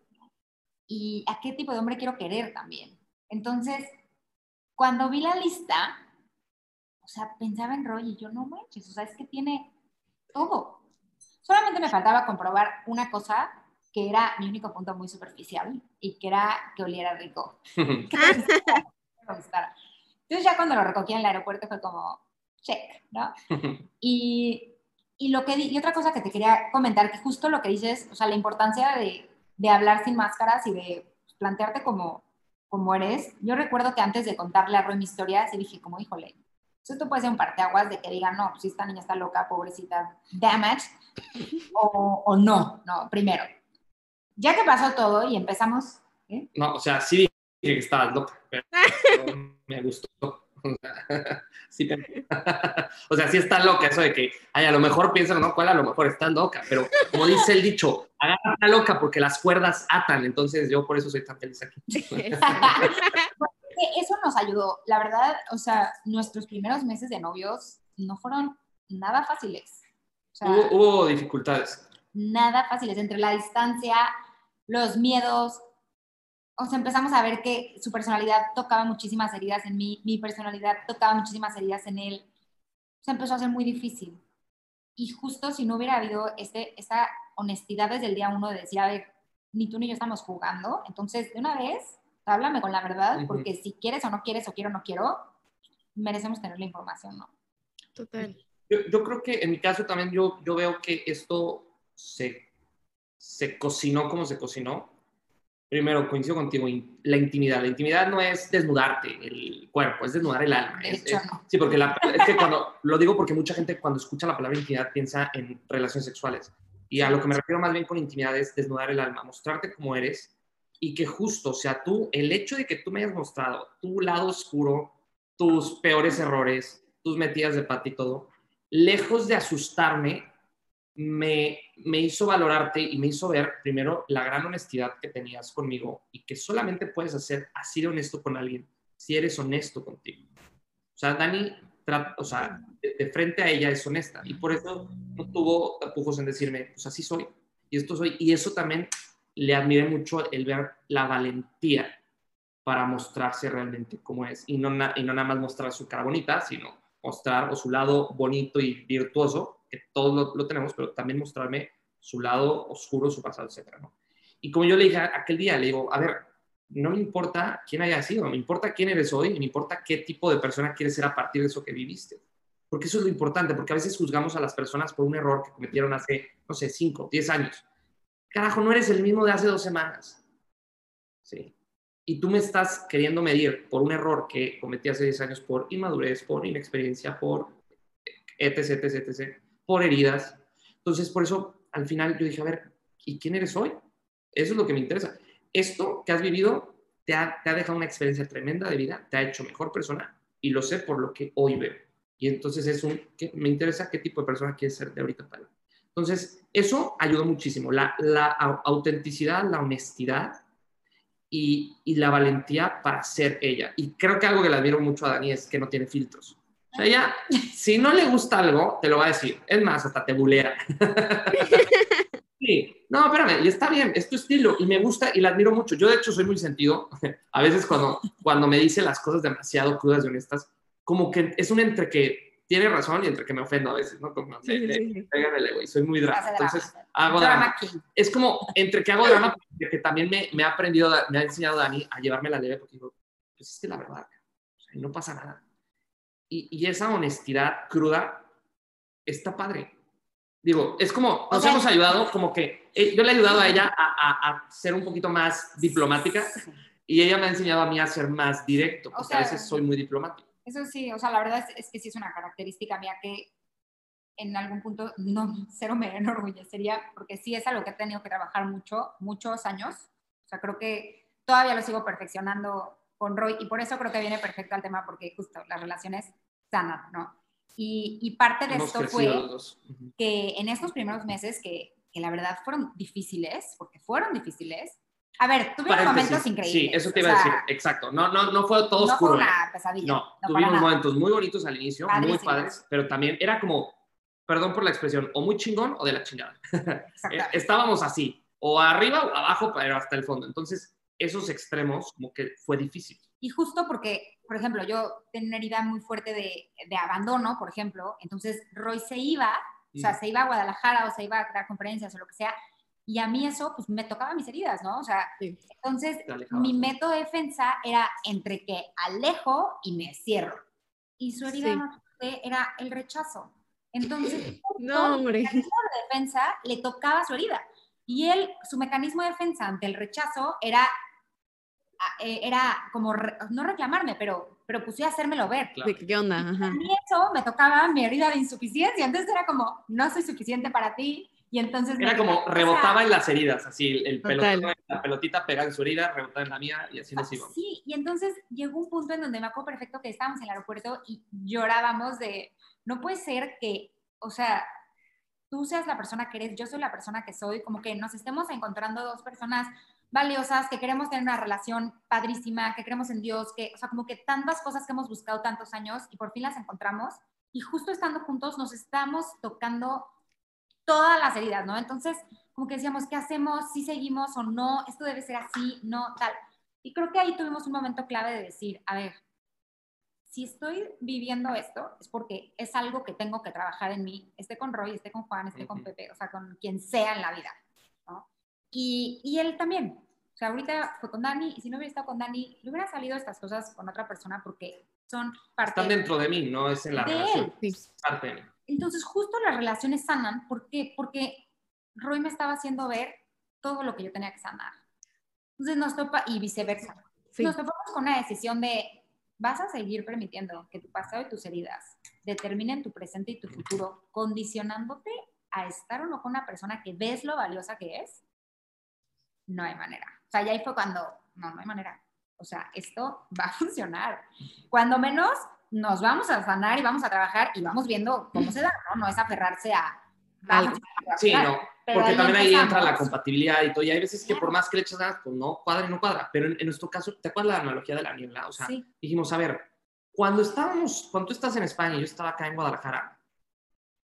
¿Y a qué tipo de hombre quiero querer también? Entonces, cuando vi la lista, o sea, pensaba en Roy y yo, no manches, o sea, es que tiene todo. Solamente me faltaba comprobar una cosa que era mi único punto muy superficial y que era que oliera rico. Entonces ya cuando lo recogí en el aeropuerto fue como, check, ¿no? y, y, lo que, y otra cosa que te quería comentar, que justo lo que dices, o sea, la importancia de, de hablar sin máscaras y de plantearte como, como eres. Yo recuerdo que antes de contarle a Roy mi historia, sí dije como, híjole, esto puede ser un parteaguas de que digan, no, pues esta niña está loca, pobrecita, damage, o, o no, no, primero. Ya que pasó todo y empezamos... ¿eh? No, o sea, sí dije que estabas loca, pero me gustó. sí, o sea, sí está loca eso de que, ay, a lo mejor piensan, ¿no? ¿Cuál a lo mejor está loca? Pero como dice el dicho, agarra loca porque las cuerdas atan, entonces yo por eso soy tan feliz aquí. eso nos ayudó, la verdad, o sea, nuestros primeros meses de novios no fueron nada fáciles. hubo, hubo dificultades. Nada fáciles, entre la distancia, los miedos, o sea, empezamos a ver que su personalidad tocaba muchísimas heridas en mí, mi personalidad tocaba muchísimas heridas en él. O sea, empezó a ser muy difícil. Y justo si no hubiera habido este, esa honestidad desde el día uno de decir, a ver, ni tú ni yo estamos jugando, entonces de una vez, háblame con la verdad, porque si quieres o no quieres, o quiero o no quiero, merecemos tener la información, ¿no? Total. Yo, yo creo que en mi caso también yo, yo veo que esto se, se cocinó como se cocinó primero coincido contigo, la intimidad. La intimidad no es desnudarte el cuerpo, es desnudar el alma. sí, porque la, es que cuando, lo digo porque mucha gente cuando escucha la palabra intimidad piensa en relaciones sexuales. Y a lo que me refiero más bien con intimidad es desnudar el alma, mostrarte como eres y que justo, o sea, tú, el hecho de que tú me hayas mostrado tu lado oscuro, tus peores errores, tus metidas de pata y todo, lejos de asustarme, me, me hizo valorarte y me hizo ver primero la gran honestidad que tenías conmigo y que solamente puedes hacer así de honesto con alguien si eres honesto contigo. O sea, Dani, o sea, de, frente a ella es honesta y por eso no tuvo tapujos en decirme, pues así soy y esto soy. Y eso también le admiré mucho el ver la valentía para mostrarse realmente como es y no, y no nada más mostrar su cara bonita, sino mostrar o su lado bonito y virtuoso que todos lo, tenemos, pero también mostrarme su lado oscuro, su pasado, etc. ¿no? Y como yo le dije aquel día, le digo, a ver, no me importa quién haya sido, me importa quién eres hoy, me importa qué tipo de persona quieres ser a partir de eso que viviste. Porque eso es lo importante, porque a veces juzgamos a las personas por un error que cometieron hace, no sé, 5, 10 años. Carajo, no eres el mismo de hace dos semanas. Sí. Y tú me estás queriendo medir por un error que cometí hace 10 años por inmadurez, por inexperiencia, por etc, etc, etc por heridas. Entonces, por eso, al final yo dije, a ver, ¿y quién eres hoy? Eso es lo que me interesa. Esto que has vivido te ha, dejado una experiencia tremenda de vida, te ha hecho mejor persona y lo sé por lo que hoy veo. Y entonces es un, que me interesa qué tipo de persona quieres ser de ahorita para Entonces, eso ayudó muchísimo. La, la autenticidad, la honestidad y, la valentía para ser ella. Y creo que algo que le admiro mucho a Dani es que no tiene filtros. O sea, ella, si no le gusta algo, te lo va a decir. Es más, hasta te bulea. Sí, no, espérame, y está bien, es tu estilo y me gusta y la admiro mucho. Yo, de hecho, soy muy sentido. A veces, cuando, cuando me dice las cosas demasiado crudas y honestas, como que es un entre que tiene razón y entre que me ofendo a veces, ¿no? Como, sí, sí, sí. el soy muy drama. Entonces, hago drama. Es como entre que hago drama, porque también me, me, ha aprendido, me ha enseñado Dani a llevarme la leve, porque digo, pues es que la verdad, o sea, no pasa nada y, esa honestidad cruda está padre. Digo, es como, nos hemos ayudado, como que eh, yo le he ayudado a ella a, ser un poquito más diplomática y ella me ha enseñado a mí a ser más directo, porque a veces soy muy diplomático. Eso sí, o sea, la verdad es, que sí es una característica mía que en algún punto no, cero me enorgullecería, porque sí es algo que he tenido que trabajar mucho, muchos años. O sea, creo que todavía lo sigo perfeccionando con Roy y por eso creo que viene perfecto al tema porque justo las relaciones sanan, ¿no? Y, y parte de esto fue que en estos primeros meses que, que, la verdad fueron difíciles, porque fueron difíciles, a ver, tuvimos momentos increíbles. Sí, eso te iba a decir, exacto. No, no, no fue todo no oscuro. Fue una pesadilla. No, tuvimos momentos muy bonitos al inicio, muy padres, pero también era como, perdón por la expresión, o muy chingón o de la chingada. Estábamos así, o arriba o abajo, pero hasta el fondo. Entonces, esos extremos como que fue difícil. Y justo porque, por ejemplo, yo tengo una herida muy fuerte de, de abandono, por ejemplo, entonces Roy se iba, o sea, se iba a Guadalajara o se iba a dar conferencias o lo que sea, y a mí eso, pues me tocaba mis heridas, ¿no? O sea, Sí. entonces mi método de defensa era entre que alejo y me cierro. Y su herida Sí. más fuerte era el rechazo. Entonces, No, hombre. el mecanismo de defensa le tocaba su herida. Y él, su mecanismo de defensa ante el rechazo era, era como, re- no reclamarme, pero, pero pues sí hacérmelo ver. Claro. ¿De ¿Qué onda? A Ajá. mí eso me tocaba mi herida de insuficiencia. Entonces era como, no soy suficiente para ti. Y entonces... Era me- como rebotaba en las heridas, así el, pelotón, la pelotita pegaba en su herida, rebotaba en la mía y así nos íbamos. Sí, y entonces llegó un punto en donde me acuerdo perfecto que estábamos en el aeropuerto y llorábamos de, no puede ser que, o sea, tú seas la persona que eres, yo soy la persona que soy, como que nos estemos encontrando dos personas valiosas, que queremos tener una relación padrísima, que creemos en Dios, que, o sea, como que tantas cosas que hemos buscado tantos años y por fin las encontramos y justo estando juntos nos estamos tocando todas las heridas, ¿no? Entonces, como que decíamos, ¿qué hacemos? ¿Si seguimos o no? ¿Esto debe ser así? No, tal. Y creo que ahí tuvimos un momento clave de decir, a ver, si estoy viviendo esto, es porque es algo que tengo que trabajar en mí, esté con Roy, esté con Juan, esté con. Pepe, o sea, con quien sea en la vida, ¿no? Y, y él también. O sea, ahorita fue con Dani, y si no hubiera estado con Dani, le hubiera salido estas cosas con otra persona porque son parte Están dentro de mí, no es en la de relación, él. Es parte de mí. Entonces, justo las relaciones sanan, ¿por qué? Porque Roy me estaba haciendo ver todo lo que yo tenía que sanar. Entonces nos topa, y viceversa. Sí. Nos topamos con una decisión de, vas a seguir permitiendo que tu pasado y tus heridas determinen tu presente y tu futuro, condicionándote a estar o no con una persona que ves lo valiosa que es. No hay manera. O sea, ya ahí fue cuando, no, no hay manera. O sea, esto va a funcionar. Cuando menos nos vamos a sanar y vamos a trabajar y vamos viendo cómo se da, ¿no? No es aferrarse a... Sí, no, porque también ahí entra la compatibilidad y todo. Y hay veces que por más que le echas ganas, pues no cuadra y no cuadra. Pero en, en nuestro caso, ¿te acuerdas la analogía de la niebla? O sea, Sí. dijimos, a ver, cuando estábamos, cuando tú estás en España y yo estaba acá en Guadalajara,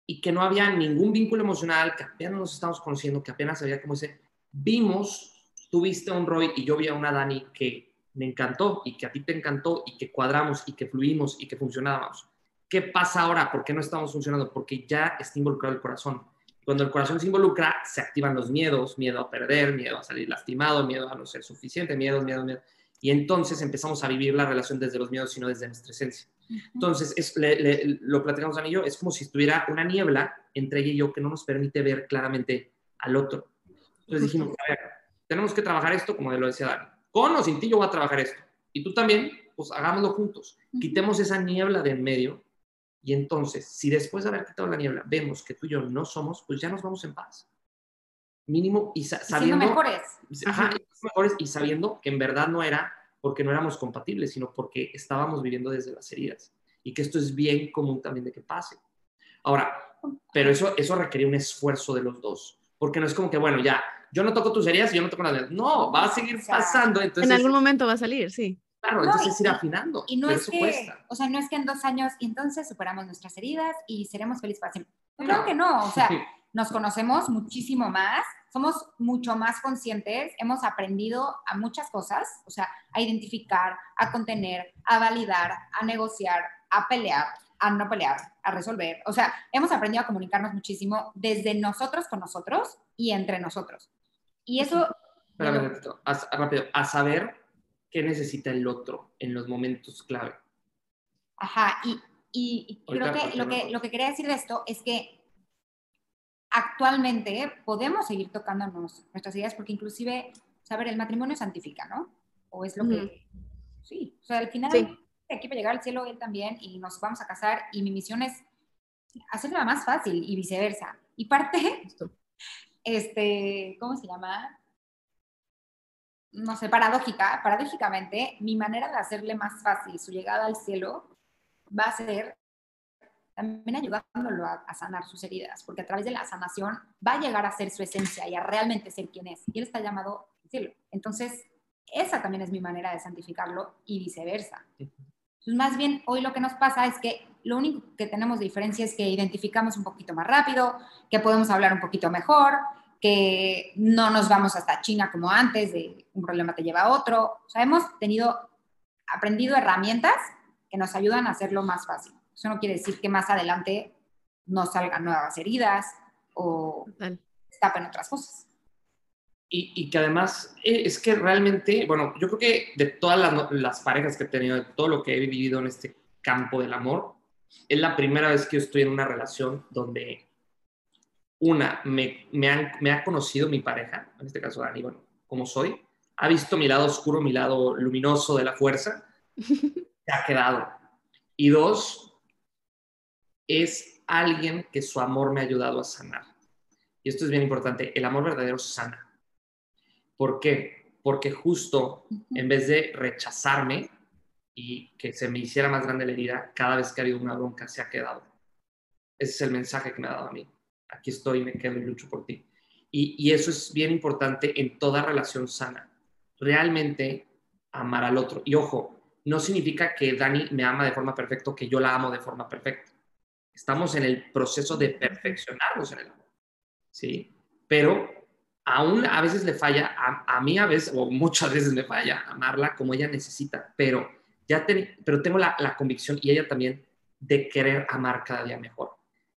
y que no había ningún vínculo emocional, que apenas nos estábamos conociendo, que apenas había como ese, vimos, tuviste a un Roy y yo vi a una Dani que me encantó y que a ti te encantó y que cuadramos y que fluimos y que funcionábamos. ¿Qué pasa ahora? ¿Por qué no estamos funcionando? Porque ya está involucrado el corazón. Cuando el corazón se involucra, se activan los miedos, miedo a perder, miedo a salir lastimado, miedo a no ser suficiente, miedo, miedo, miedo. Y entonces empezamos a vivir la relación desde los miedos, sino desde nuestra esencia. Entonces, es, le- le- lo platicamos Dani y yo, es como si estuviera una niebla entre ella y yo que no nos permite ver claramente al otro. Entonces dijimos, a ver, tenemos que trabajar esto, como lo decía Dani. Con o sin ti yo voy a trabajar esto. Y tú también, pues hagámoslo juntos. Quitemos esa niebla de en medio. Y entonces, si después de haber quitado la niebla vemos que tú y yo no somos, pues ya nos vamos en paz. Mínimo y sa- Y sabiendo... mejores. Ajá, y mejores y sabiendo que en verdad no era porque no éramos compatibles, sino porque estábamos viviendo desde las heridas y que esto es bien común también de que pase. Ahora, pero eso, eso requería un esfuerzo de los dos, porque no es como que, bueno, ya, yo no toco tus heridas y yo no toco las mías. No, va a seguir pasando, entonces, en algún momento va a salir, sí. claro, No, entonces y- ir afinando, Y no pero es eso que, cuesta. o sea, no es que en dos años y entonces superamos nuestras heridas y seremos felices para siempre. No, No. Claro que no, o sea, nos conocemos muchísimo más, somos mucho más conscientes, hemos aprendido a muchas cosas, o sea, a identificar, a contener, a validar, a negociar, a pelear, a no pelear, a resolver. O sea, hemos aprendido a comunicarnos muchísimo desde nosotros con nosotros y entre nosotros. Y eso... Espérame un ratito, a, a- rápido, a saber qué necesita el otro en los momentos clave. Ajá, y, y- y creo que lo, que lo que quería decir de esto es que actualmente podemos seguir tocándonos nuestras ideas porque inclusive, saber, el matrimonio santifica, ¿no? O es lo Ujú. que... Sí, o sea, al final Sí. aquí para llegar al cielo él también y nos vamos a casar y mi misión es hacerla más fácil y viceversa. Y parte, Justo. Este, ¿cómo se llama? No sé, paradójica, paradójicamente, mi manera de hacerle más fácil su llegada al cielo va a ser también ayudándolo a, sanar sus heridas, porque a través de la sanación va a llegar a ser su esencia y a realmente ser quien es. Y él está llamado al cielo. Entonces, esa también es mi manera de santificarlo y viceversa. Pues más bien, hoy lo que nos pasa es que lo único que tenemos de diferencia es que identificamos un poquito más rápido, que podemos hablar un poquito mejor, que no nos vamos hasta China como antes, de un problema te lleva a otro. O sea, hemos tenido, aprendido herramientas que nos ayudan a hacerlo más fácil. Eso no quiere decir que más adelante no salgan nuevas heridas o Total. tapen otras cosas. Y, y, que además eh, es que realmente, bueno, yo creo que de todas las, las, parejas que he tenido, de todo lo que he vivido en este campo del amor, es la primera vez que yo estoy en una relación donde una, me, me, han, me ha conocido mi pareja, en este caso Dani, bueno, como soy, ha visto mi lado oscuro, mi lado luminoso de la fuerza, se ha quedado. Y dos, es alguien que su amor me ha ayudado a sanar. Y esto es bien importante, el amor verdadero sana ¿Por qué? Porque justo en vez de rechazarme y que se me hiciera más grande la herida, cada vez que ha habido una bronca se ha quedado. Ese es el mensaje que me ha dado a mí. Aquí estoy, me quedo y lucho por ti. Y, eso es bien importante en toda relación sana. Realmente amar al otro. Y ojo, no significa que Dani me ama de forma perfecta, que yo la amo de forma perfecta. Estamos en el proceso de perfeccionarnos en el amor. ¿Sí? Pero aún a veces le falla, a, mí a veces, o muchas veces me falla amarla como ella necesita, pero, ya pero tengo la, convicción y ella también de querer amar cada día mejor.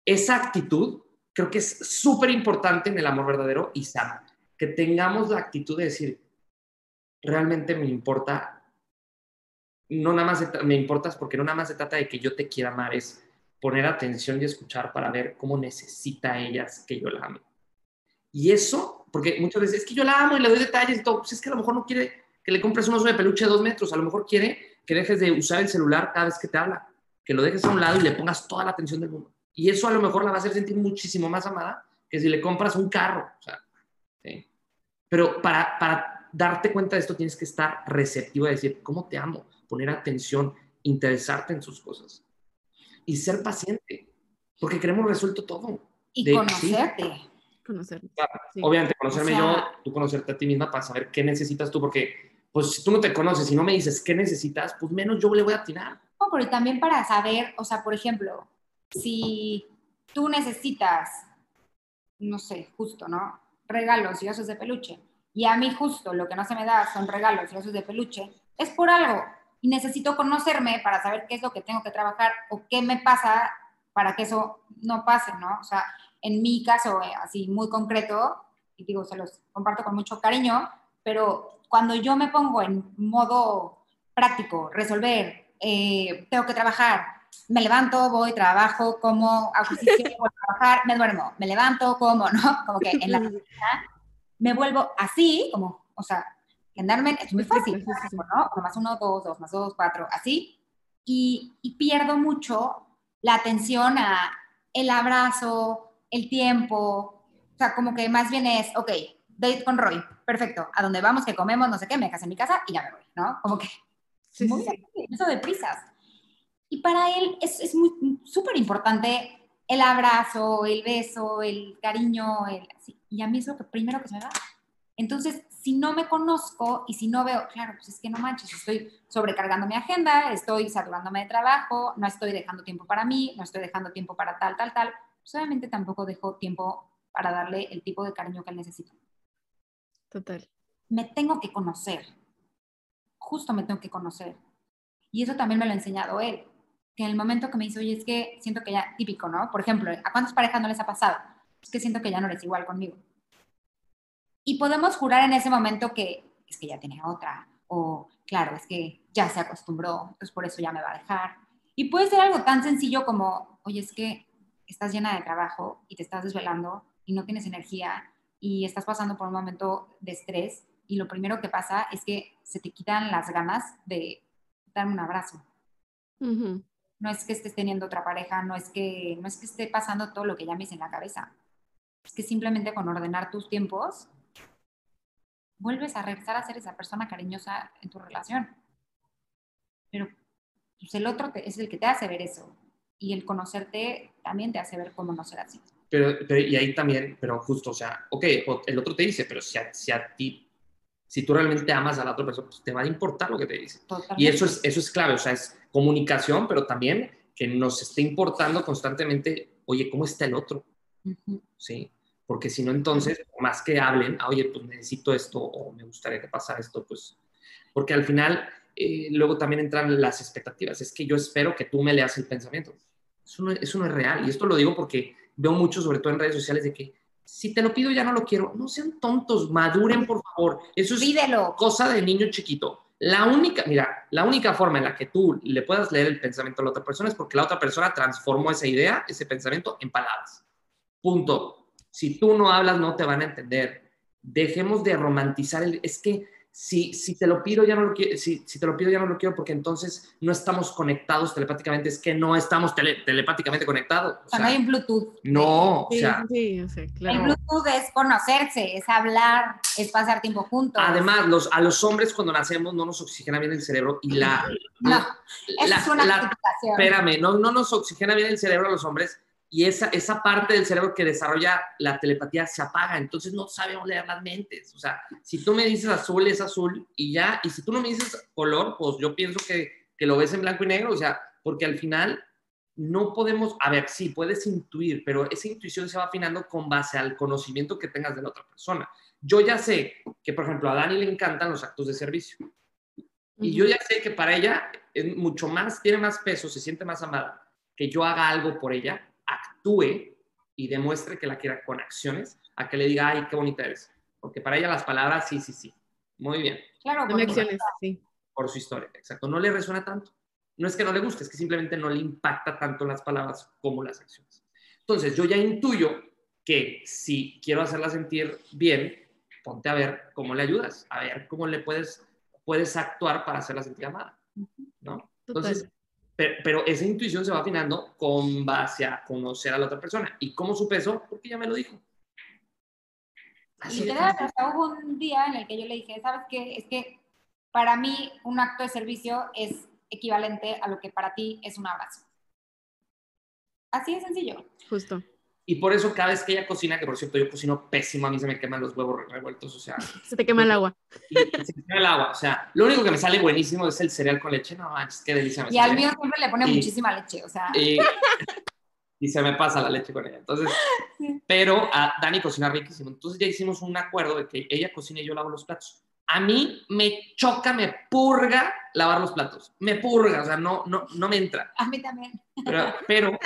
Esa actitud creo que es súper importante en el amor verdadero y sano, que tengamos la actitud de decir, realmente me importa, no nada más me importas porque no nada más se trata de que yo te quiera amar, es poner atención y escuchar para ver cómo necesita ella que yo la ame. Y eso porque muchas veces es que yo la amo y le doy detalles y todo, pues es que a lo mejor no quiere que le compres un oso de peluche de dos metros, a lo mejor quiere que dejes de usar el celular cada vez que te habla, que lo dejes a un lado y le pongas toda la atención del mundo. Y eso a lo mejor la va a hacer sentir muchísimo más amada que si le compras un carro. O sea, Pero para, para darte cuenta de esto tienes que estar receptivo a decir, ¿cómo te amo? Poner atención, interesarte en sus cosas y ser paciente, porque queremos resuelto todo. Y conocerte conocerme. Obviamente, conocerme yo, tú conocerte a ti misma para saber qué necesitas tú, porque pues si tú no te conoces y no me dices qué necesitas, pues menos yo le voy a atinar. No, pero también para saber, o sea, por ejemplo, si tú necesitas, no sé, justo, ¿no? Regalos y osos de peluche, y a mí justo lo que no se me da son regalos y osos de peluche, es por algo. Y necesito conocerme para saber qué es lo que tengo que trabajar o qué me pasa para que eso no pase, ¿no? O sea, en mi caso, eh, así muy concreto, y digo, se los comparto con mucho cariño, pero cuando yo me pongo en modo práctico, resolver, eh, tengo que trabajar, me levanto, voy, trabajo, como, hago voy a trabajar, me duermo, me levanto, como, ¿no? Como que en la me vuelvo así, como, o sea, andarme es muy fácil, ¿no? Más uno, dos, dos más dos, cuatro, así, y, y pierdo mucho la atención a el abrazo, el tiempo, o sea, como que más bien es, ok, date con Roy, perfecto, a dónde vamos, que comemos, no sé qué, me casé en mi casa y ya me voy, ¿no? Como que sí, muy sí. eso de prisas. Y para él es, es muy súper importante el abrazo, el beso, el cariño, el, así. y a mí es lo que primero que se me va. Entonces, si no me conozco y si no veo, claro, pues es que no manches, estoy sobrecargando mi agenda, estoy saturándome de trabajo, no estoy dejando tiempo para mí, no estoy dejando tiempo para tal, tal, tal, solamente tampoco dejo tiempo para darle el tipo de cariño que él necesita. Total. Me tengo que conocer. Justo me tengo que conocer. Y eso también me lo ha enseñado él. Que en el momento que me dice, oye, es que siento que ya, típico, ¿no? Por ejemplo, ¿a cuántas parejas no les ha pasado? Es que siento que ya no eres igual conmigo. Y podemos jurar en ese momento que es que ya tiene otra. O, claro, es que ya se acostumbró, entonces por eso ya me va a dejar. Y puede ser algo tan sencillo como, oye, es que estás llena de trabajo y te estás desvelando y no tienes energía y estás pasando por un momento de estrés y lo primero que pasa es que se te quitan las ganas de darme un abrazo. No es que estés teniendo otra pareja, no es que no es que esté pasando todo lo que llames en la cabeza. Es que simplemente con ordenar tus tiempos vuelves a regresar a ser esa persona cariñosa en tu relación. Pero pues, el otro es el que te hace ver eso y el conocerte también te hace ver cómo no ser así. Pero, pero, y ahí también, pero justo, o sea, ok, el otro te dice, pero si a, si a ti, si tú realmente amas a la otra persona, pues te va a importar lo que te dice. Y eso es, eso es clave, o sea, es comunicación, pero también que nos esté importando constantemente, oye, ¿cómo está el otro? Sí, porque si no, entonces, más que hablen, ah, oye, pues necesito esto o me gustaría que pasara esto, pues, porque al final eh, luego también entran las expectativas. Es que yo espero que tú me leas el pensamiento. Eso no, eso no, es real. Y esto lo digo porque veo mucho, sobre todo en redes sociales, de que si te lo pido ya no lo quiero. No sean tontos, maduren por favor. Eso es Pídelo. cosa de niño chiquito. La única, mira, la única forma en la que tú le puedas leer el pensamiento a la otra persona es porque la otra persona transformó esa idea, ese pensamiento en palabras. Punto. Si tú no hablas, no te van a entender. Dejemos de romantizar el... Es que si, si te lo pido, ya no lo quiero, si, si te lo pido, ya no lo quiero porque entonces no estamos conamos telepáticamente. Es que no estamos tele- telepáticamente conectados. O sea, no hay un Bluetooth. no, o sea, sí, o sea, El claro. Bluetooth es conocerse, es hablar, es pasar tiempo juntos. además, los, a los hombres cuando nacemos no nos oxigena bien el cerebro y la... no, eso la- es una la- espérame, no, no nos oxigena bien el cerebro a los hombres y esa, esa parte del cerebro que desarrolla la telepatía se apaga, entonces no sabemos leer las mentes. O sea, si tú me dices azul, es azul y ya, y si tú no me dices color, pues yo pienso que, que lo ves en blanco y negro, o sea, porque al final no podemos, a ver, sí, puedes intuir, pero esa intuición se va afinando con base al conocimiento que tengas de la otra persona. Yo ya sé que, por ejemplo, a Dani le encantan los actos de servicio. Y yo ya sé que para ella es mucho más, tiene más peso, se siente más amada, que yo haga algo por ella, actúe y demuestre que la quiera con acciones, a que le diga, ay, qué bonita eres. Porque para ella las palabras, sí, sí, sí. Muy bien, Claro, porque acciones, sí. por su historia, exacto. No le resuena tanto. No es que no le guste, es que simplemente no le impacta tanto las palabras como las acciones. Entonces, yo ya intuyo que si quiero hacerla sentir bien, ponte a ver cómo le ayudas, a ver cómo le puedes, puedes actuar para hacerla sentir amada, ¿no? Entonces, Total. Pero, pero esa intuición se va afinando con base a conocer a la otra persona. ¿Y cómo su peso? Porque ya me lo dijo. Así literal, hasta hubo un día en el que yo le dije, ¿sabes qué? Es que para mí un acto de servicio es equivalente a lo que para ti es un abrazo. Así de sencillo. Justo. Y por eso cada vez que ella cocina, que por cierto yo cocino pésimo, a mí se me queman los huevos revueltos, o sea, Se te quema el agua. y se me quema el agua. O sea, lo único que me sale buenísimo es el cereal con leche. No manches, qué delicia me Y al sale. mío siempre le pone Y- muchísima leche, o sea, Y, y se me pasa la leche con ella. Entonces, Sí. pero a Dani cocina riquísimo. Entonces ya hicimos un acuerdo de que ella cocina y yo lavo los platos. A mí me choca, me purga lavar los platos. Me purga, o sea, no, no, no me entra. a mí también. Pero, pero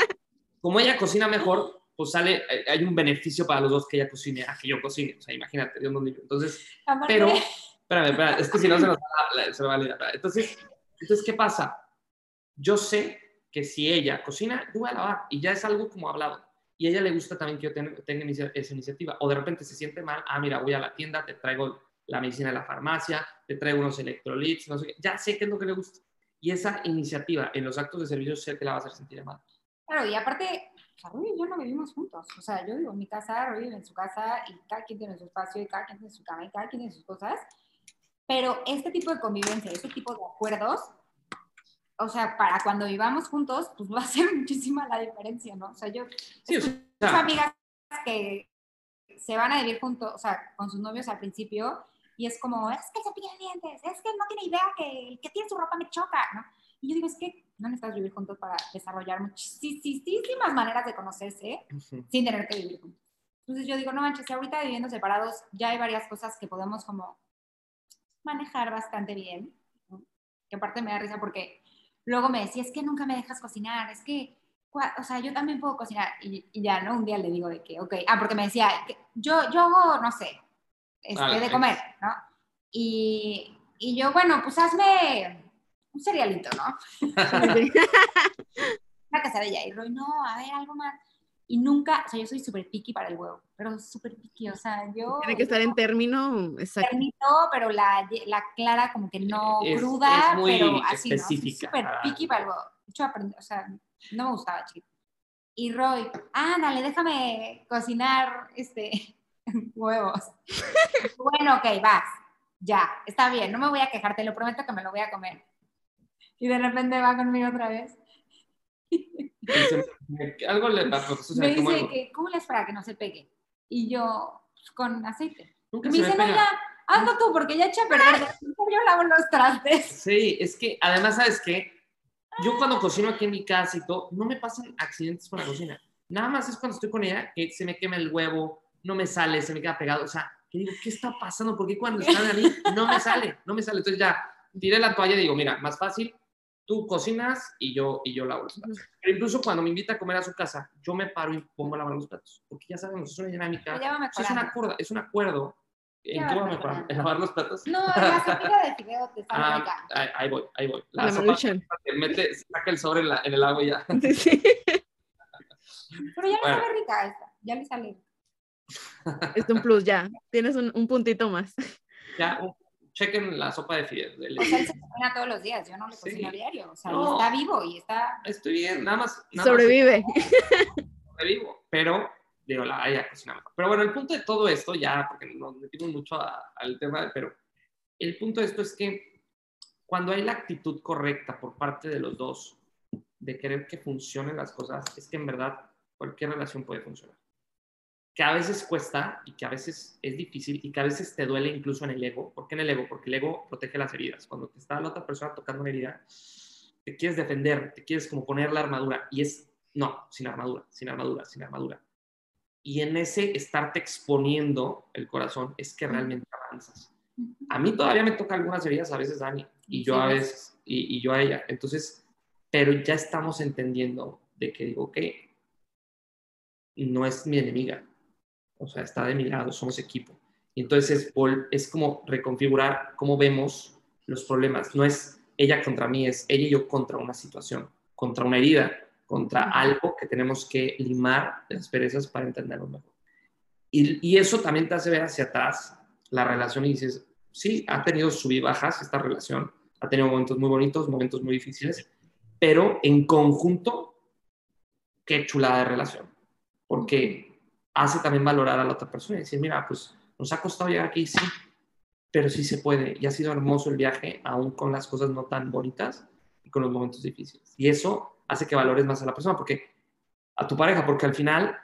como ella cocina mejor, pues sale, eh, hay un beneficio para los dos que ella cocine a que yo cocine. O sea, imagínate, Dios libre. Entonces, Aparte, pero, espérame, espérame, es que si no se nos va, se va la idea. Entonces, entonces, ¿qué pasa? Yo sé que si ella cocina, yo voy a lavar y ya es algo como hablado. Y a ella le gusta también que yo tenga, tenga inicia- esa iniciativa. O de repente se siente mal, ah, mira, voy a la tienda, te traigo la medicina de la farmacia, te traigo unos electrolits, no sé qué. Ya sé qué es lo que le gusta. Y esa iniciativa en los actos de servicio sé que la va a hacer sentir amada. Claro, y aparte, o sea, Rui y yo no vivimos juntos. O sea, yo vivo en mi casa, Rui vive en su casa y cada quien tiene su espacio y cada quien tiene su cama y cada quien tiene sus cosas. Pero este tipo de convivencia, este tipo de acuerdos, o sea, para cuando vivamos juntos, pues va a ser muchísima la diferencia, ¿no? O sea, yo Sí, o sea, amigas que se van a vivir juntos, o sea, con sus novios al principio y es como, es que se pide dientes, es que no tiene idea que el que tiene su ropa me choca, ¿no? Y yo digo, es que no necesitas vivir juntos para desarrollar muchísimas maneras de conocerse ujú. sin tener que vivir juntos. Entonces yo digo, no manches, si ahorita viviendo separados ya hay varias cosas que podemos como manejar bastante bien, ¿no? que aparte me da risa porque luego me decía, es que nunca me dejas cocinar, es que, o sea, yo también puedo cocinar. Y, y ya, ¿no? Un día le digo de que, ok, ah, porque me decía, que yo, yo hago, no sé, este, Ah, de comer, ¿no? Y, y yo, bueno, pues hazme un cerealito, ¿no? Una quesadilla. Y Roy, no, a ver, algo más. Y nunca, o sea, yo soy súper picky para el huevo, pero súper picky, o sea, yo... Tiene que estar en término exacto. ternito, pero la, la clara como que no Es- cruda, es muy pero así, ¿no? Específica Súper para- picky para el huevo. De hecho, aprendí, o sea, no me gustaba chiquito. Y Roy, ándale, déjame cocinar este huevos. bueno, ok, vas. Ya, está bien, no me voy a quejar, te lo prometo que me lo voy a comer. Y de repente va conmigo otra vez. Algo le pasa, o sea, me dice algo- que, ¿cómo le es para que no se pegue? Y yo, pues, con aceite. nunca Y me dice, no, ya, hazlo tú, porque ya eché a perder. Yo lavo los trastes. Sí, es que además, ¿sabes qué? Yo cuando cocino aquí en mi casa y todo, no me pasan accidentes con la cocina. Nada más es cuando estoy con ella que se me quema el huevo, no me sale, se me queda pegado. O sea, que digo, ¿qué está pasando? Porque cuando están ahí no me sale, no me sale. Entonces ya tiré la toalla y digo, mira, más fácil, tú cocinas y yo, y yo lavo los platos. Pero incluso cuando me invita a comer a su casa, yo me paro y pongo a lavar los platos. Porque ya sabemos, es una dinámica. Es un, acuerdo, es un acuerdo. ¿En qué va a mejorar? ¿En lavar los platos? No, la sopita de fideo te sale ah, ahí, ahí, voy, ahí voy. La, la sopa te mete, saca el sobre en, la, en el agua y ya. Sí. Pero ya le sale rica esta, ya le sale. Es un plus, ya. Tienes un, un puntito más. Ya, chequen la sopa de fideos. O sea, él se cocina todos los días, yo no le cocino a diario, o sea, está vivo y está... Estoy bien, nada más... Sobrevive. sobrevivo, pero, digo, la haya cocinado. Pero bueno, el punto de todo esto, ya, porque nos metimos mucho al tema, pero el punto de esto es que cuando hay la actitud correcta por parte de los dos, de querer que funcionen las cosas, es que en verdad cualquier relación puede funcionar que a veces cuesta y que a veces es difícil y que a veces te duele incluso en el ego. ¿Por qué en el ego? Porque el ego protege las heridas. Cuando te está la otra persona tocando una herida, te quieres defender, te quieres como poner la armadura y es, no, sin armadura, sin armadura, sin armadura. Y en ese estarte exponiendo el corazón es que realmente avanzas. A mí todavía me toca algunas heridas, a veces Dani, y yo a veces, y, y yo a ella. Entonces, pero ya estamos entendiendo de que digo, que no es mi enemiga, o sea, está de mi lado, somos equipo. Y entonces es, como reconfigurar cómo vemos los problemas. No es ella contra mí, es ella y yo contra una situación, contra una herida, contra algo que tenemos que limar las perezas para entenderlo mejor. Y, y, eso también te hace ver hacia atrás la relación y dices, sí, ha tenido sub y bajas esta relación, ha tenido momentos muy bonitos, momentos muy difíciles, pero en conjunto, qué chulada de relación. Porque hace también valorar a la otra persona y decir, mira, pues nos ha costado llegar aquí, sí, pero sí se puede. Y ha sido hermoso el viaje, aún con las cosas no tan bonitas y con los momentos difíciles. Y eso hace que valores más a la persona, porque a tu pareja, porque al final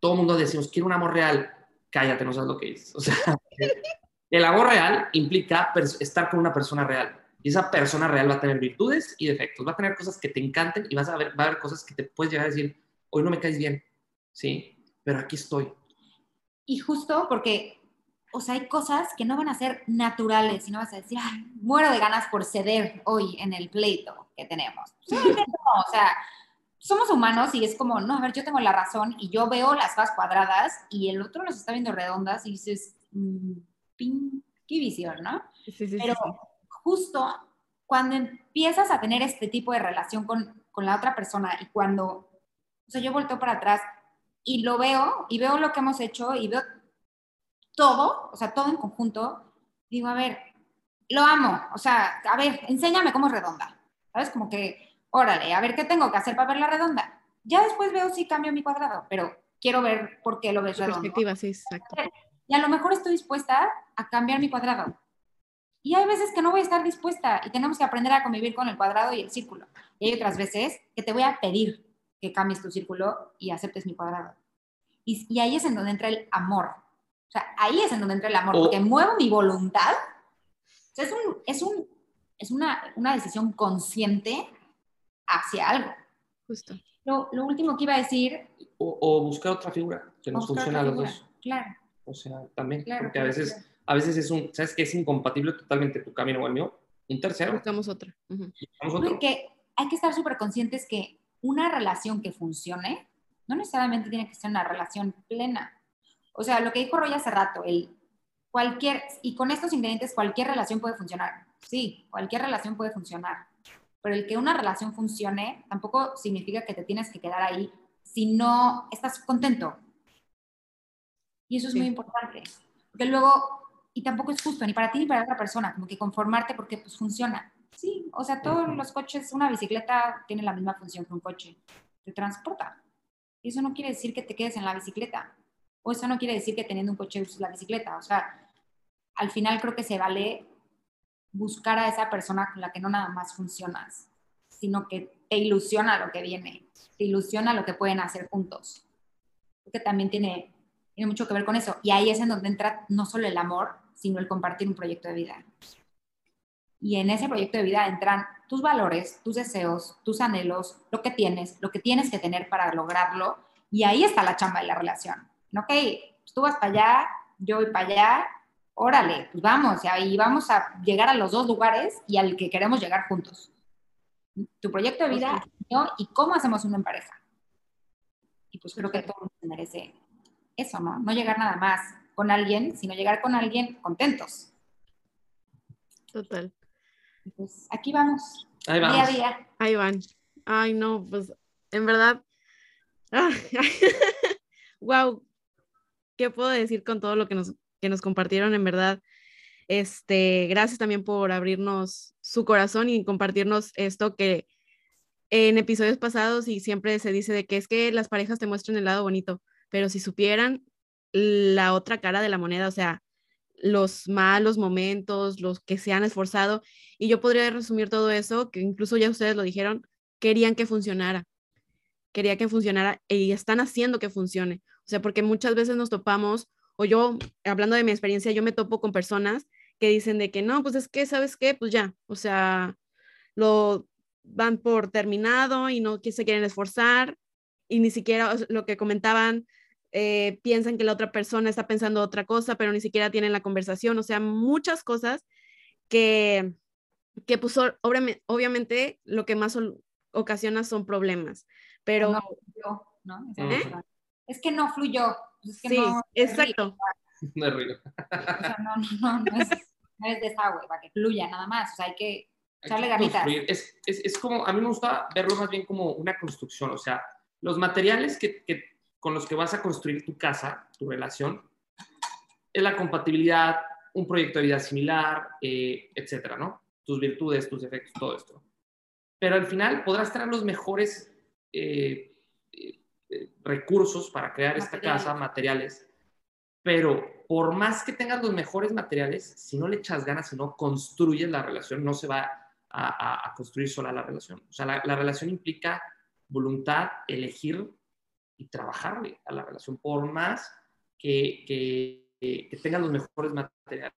todo el mundo decimos, quiero un amor real. Cállate, no sabes lo que es. O sea, el amor real implica estar con una persona real. Y esa persona real va a tener virtudes y defectos, va a tener cosas que te encanten y vas a ver, va a haber cosas que te puedes llegar a decir, hoy no me caes bien, ¿sí? Pero aquí estoy. Y justo porque, o sea, hay cosas que no van a ser naturales y no vas a decir, Ay, muero de ganas por ceder hoy en el pleito que tenemos. o sea, somos humanos y es como, no, a ver, yo tengo la razón y yo veo las cosas cuadradas y el otro las está viendo redondas y dices, mmm, qué visión, ¿no? Sí, sí, pero justo cuando empiezas a tener este tipo de relación con, con la otra persona y cuando, o sea, yo vuelto para atrás y lo veo y veo lo que hemos hecho y veo todo, o sea, todo en conjunto, digo, a ver, lo amo, o sea, a ver, enséñame cómo es redonda, ¿sabes? Como que, órale, a ver qué tengo que hacer para verla redonda. Ya después veo si cambio mi cuadrado, pero quiero ver por qué lo ves redondo. Perspectiva, sí, exacto. Y a lo mejor estoy dispuesta a cambiar mi cuadrado. Y hay veces que no voy a estar dispuesta y tenemos que aprender a convivir con el cuadrado y el círculo. Y hay otras veces que te voy a pedir que cambies tu círculo y aceptes mi cuadrado. Y, y, ahí es en donde entra el amor. O sea, ahí es en donde entra el amor, porque muevo mi voluntad. O sea, es, un, es, un, es una, una, decisión consciente hacia algo. Justo. Lo, lo, último que iba a decir... O, o buscar otra figura que nos funcione a los dos. Claro. O sea, también, porque a veces, a veces es un, ¿sabes que Es incompatible totalmente tu camino o el mío. Un tercero. Buscamos otro. Uh Porque hay que estar súper conscientes que una relación que funcione no necesariamente tiene que ser una relación plena. O sea, lo que dijo Roy hace rato, el cualquier, y con estos ingredientes cualquier relación puede funcionar. Sí, cualquier relación puede funcionar. Pero el que una relación funcione tampoco significa que te tienes que quedar ahí si no estás contento. Y eso es muy importante. Porque luego, y tampoco es justo ni para ti ni para otra persona, como que conformarte porque pues funciona. Sí, o sea, todos los coches, una bicicleta tiene la misma función que un coche, te transporta. Y eso no quiere decir que te quedes en la bicicleta, o eso no quiere decir que teniendo un coche uses la bicicleta. O sea, al final creo que se vale buscar a esa persona con la que no nada más funcionas, sino que te ilusiona lo que viene, te ilusiona lo que pueden hacer juntos. Porque también tiene, tiene mucho que ver con eso. Y ahí es en donde entra no solo el amor, sino el compartir un proyecto de vida. Y en ese proyecto de vida entran tus valores, tus deseos, tus anhelos, lo que tienes, lo que tienes que tener para lograrlo. Y ahí está la chamba de la relación. Ok, pues tú vas para allá, yo voy para allá, órale, pues vamos, y ahí vamos a llegar a los dos lugares y al que queremos llegar juntos. tu proyecto de vida ¿no? y cómo hacemos uno en pareja. Y pues creo que todo mundo merece eso, ¿no? No llegar nada más con alguien, sino llegar con alguien contentos. Total. Pues aquí vamos. Ahí Día a vamos. día. Ahí van. Ay, no, pues en verdad. wow. ¿Qué puedo decir con todo lo que nos, que nos compartieron? En verdad, este, gracias también por abrirnos su corazón y compartirnos esto que en episodios pasados y siempre se dice de que es que las parejas te muestran el lado bonito, pero si supieran la otra cara de la moneda, o sea, los malos momentos, los que se han esforzado, y yo podría resumir todo eso, que incluso ya ustedes lo dijeron, querían que funcionara, quería que funcionara y están haciendo que funcione. O sea, porque muchas veces nos topamos, o yo, hablando de mi experiencia, yo me topo con personas que dicen de que no, pues es que, ¿sabes qué? Pues ya, o sea, lo van por terminado y no que se quieren esforzar y ni siquiera lo que comentaban, eh, piensan que la otra persona está pensando otra cosa, pero ni siquiera tienen la conversación, o sea, muchas cosas que, que pues obviamente, obviamente lo que más ocasiona son problemas, pero No fluyó, ¿no? ¿Eh? Es que no fluyó. es que sí, no, exacto. No es ruido. O sea, no, no, no, no es, no es desagüe, para que fluya nada más. O sea, hay que echarle ganitas. Es, es, es como, a mí me gusta verlo más bien como una construcción, o sea, los materiales que, que- con los que vas a construir tu casa, tu relación, es la compatibilidad, un proyecto de vida similar, eh, etcétera, ¿no? Tus virtudes, tus defectos, todo esto. Pero al final podrás tener los mejores eh, eh, recursos para crear esta casa, materiales, pero por más que tengas los mejores materiales, si no le echas ganas, si no construyes la relación, no se va a, a- a construir sola la relación. O sea, la, la relación implica voluntad, elegir y trabajarle a la relación, por más que, que, que- tengan los mejores materiales.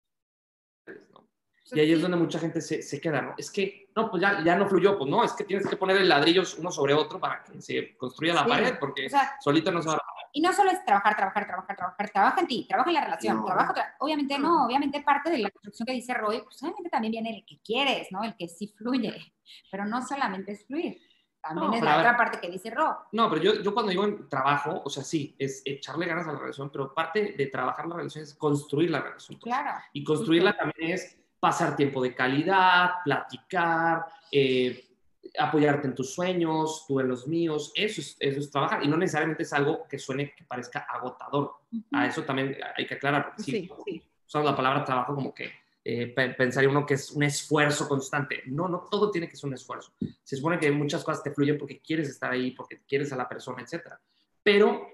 ¿no? Y ahí es donde mucha gente se, se queda, ¿no? Es que, no, pues ya, ya no fluyó, pues no, es que tienes que poner ladrillos uno sobre otro para que se construya la Sí. pared, porque O sea, solito no se va a... y no solo es trabajar, trabajar, trabajar, trabajar, trabaja en ti, trabaja en la relación, No. trabaja, tra- obviamente no, obviamente parte de la construcción que dice Roy, pues obviamente también viene el que quieres, ¿no? El que sí fluye, pero no solamente es fluir, también No, es la ver. otra parte que dice Roy. No, pero yo, yo cuando digo en trabajo, o sea, sí, es echarle ganas a la relación, pero parte de trabajar la relación es construir la relación. pues. Claro. Y construirla también es pasar tiempo de calidad, platicar, eh, apoyarte en tus sueños, tú en los míos, eso es, eso es trabajar. Y no necesariamente es algo que suene, que parezca agotador. A eso también hay que aclarar, porque sí, Sí, sí. usamos la palabra trabajo como que eh, pe- pensaría uno que es un esfuerzo constante. No, no todo tiene que ser un esfuerzo. Se supone que muchas cosas te fluyen porque quieres estar ahí, porque quieres a la persona, etc. Pero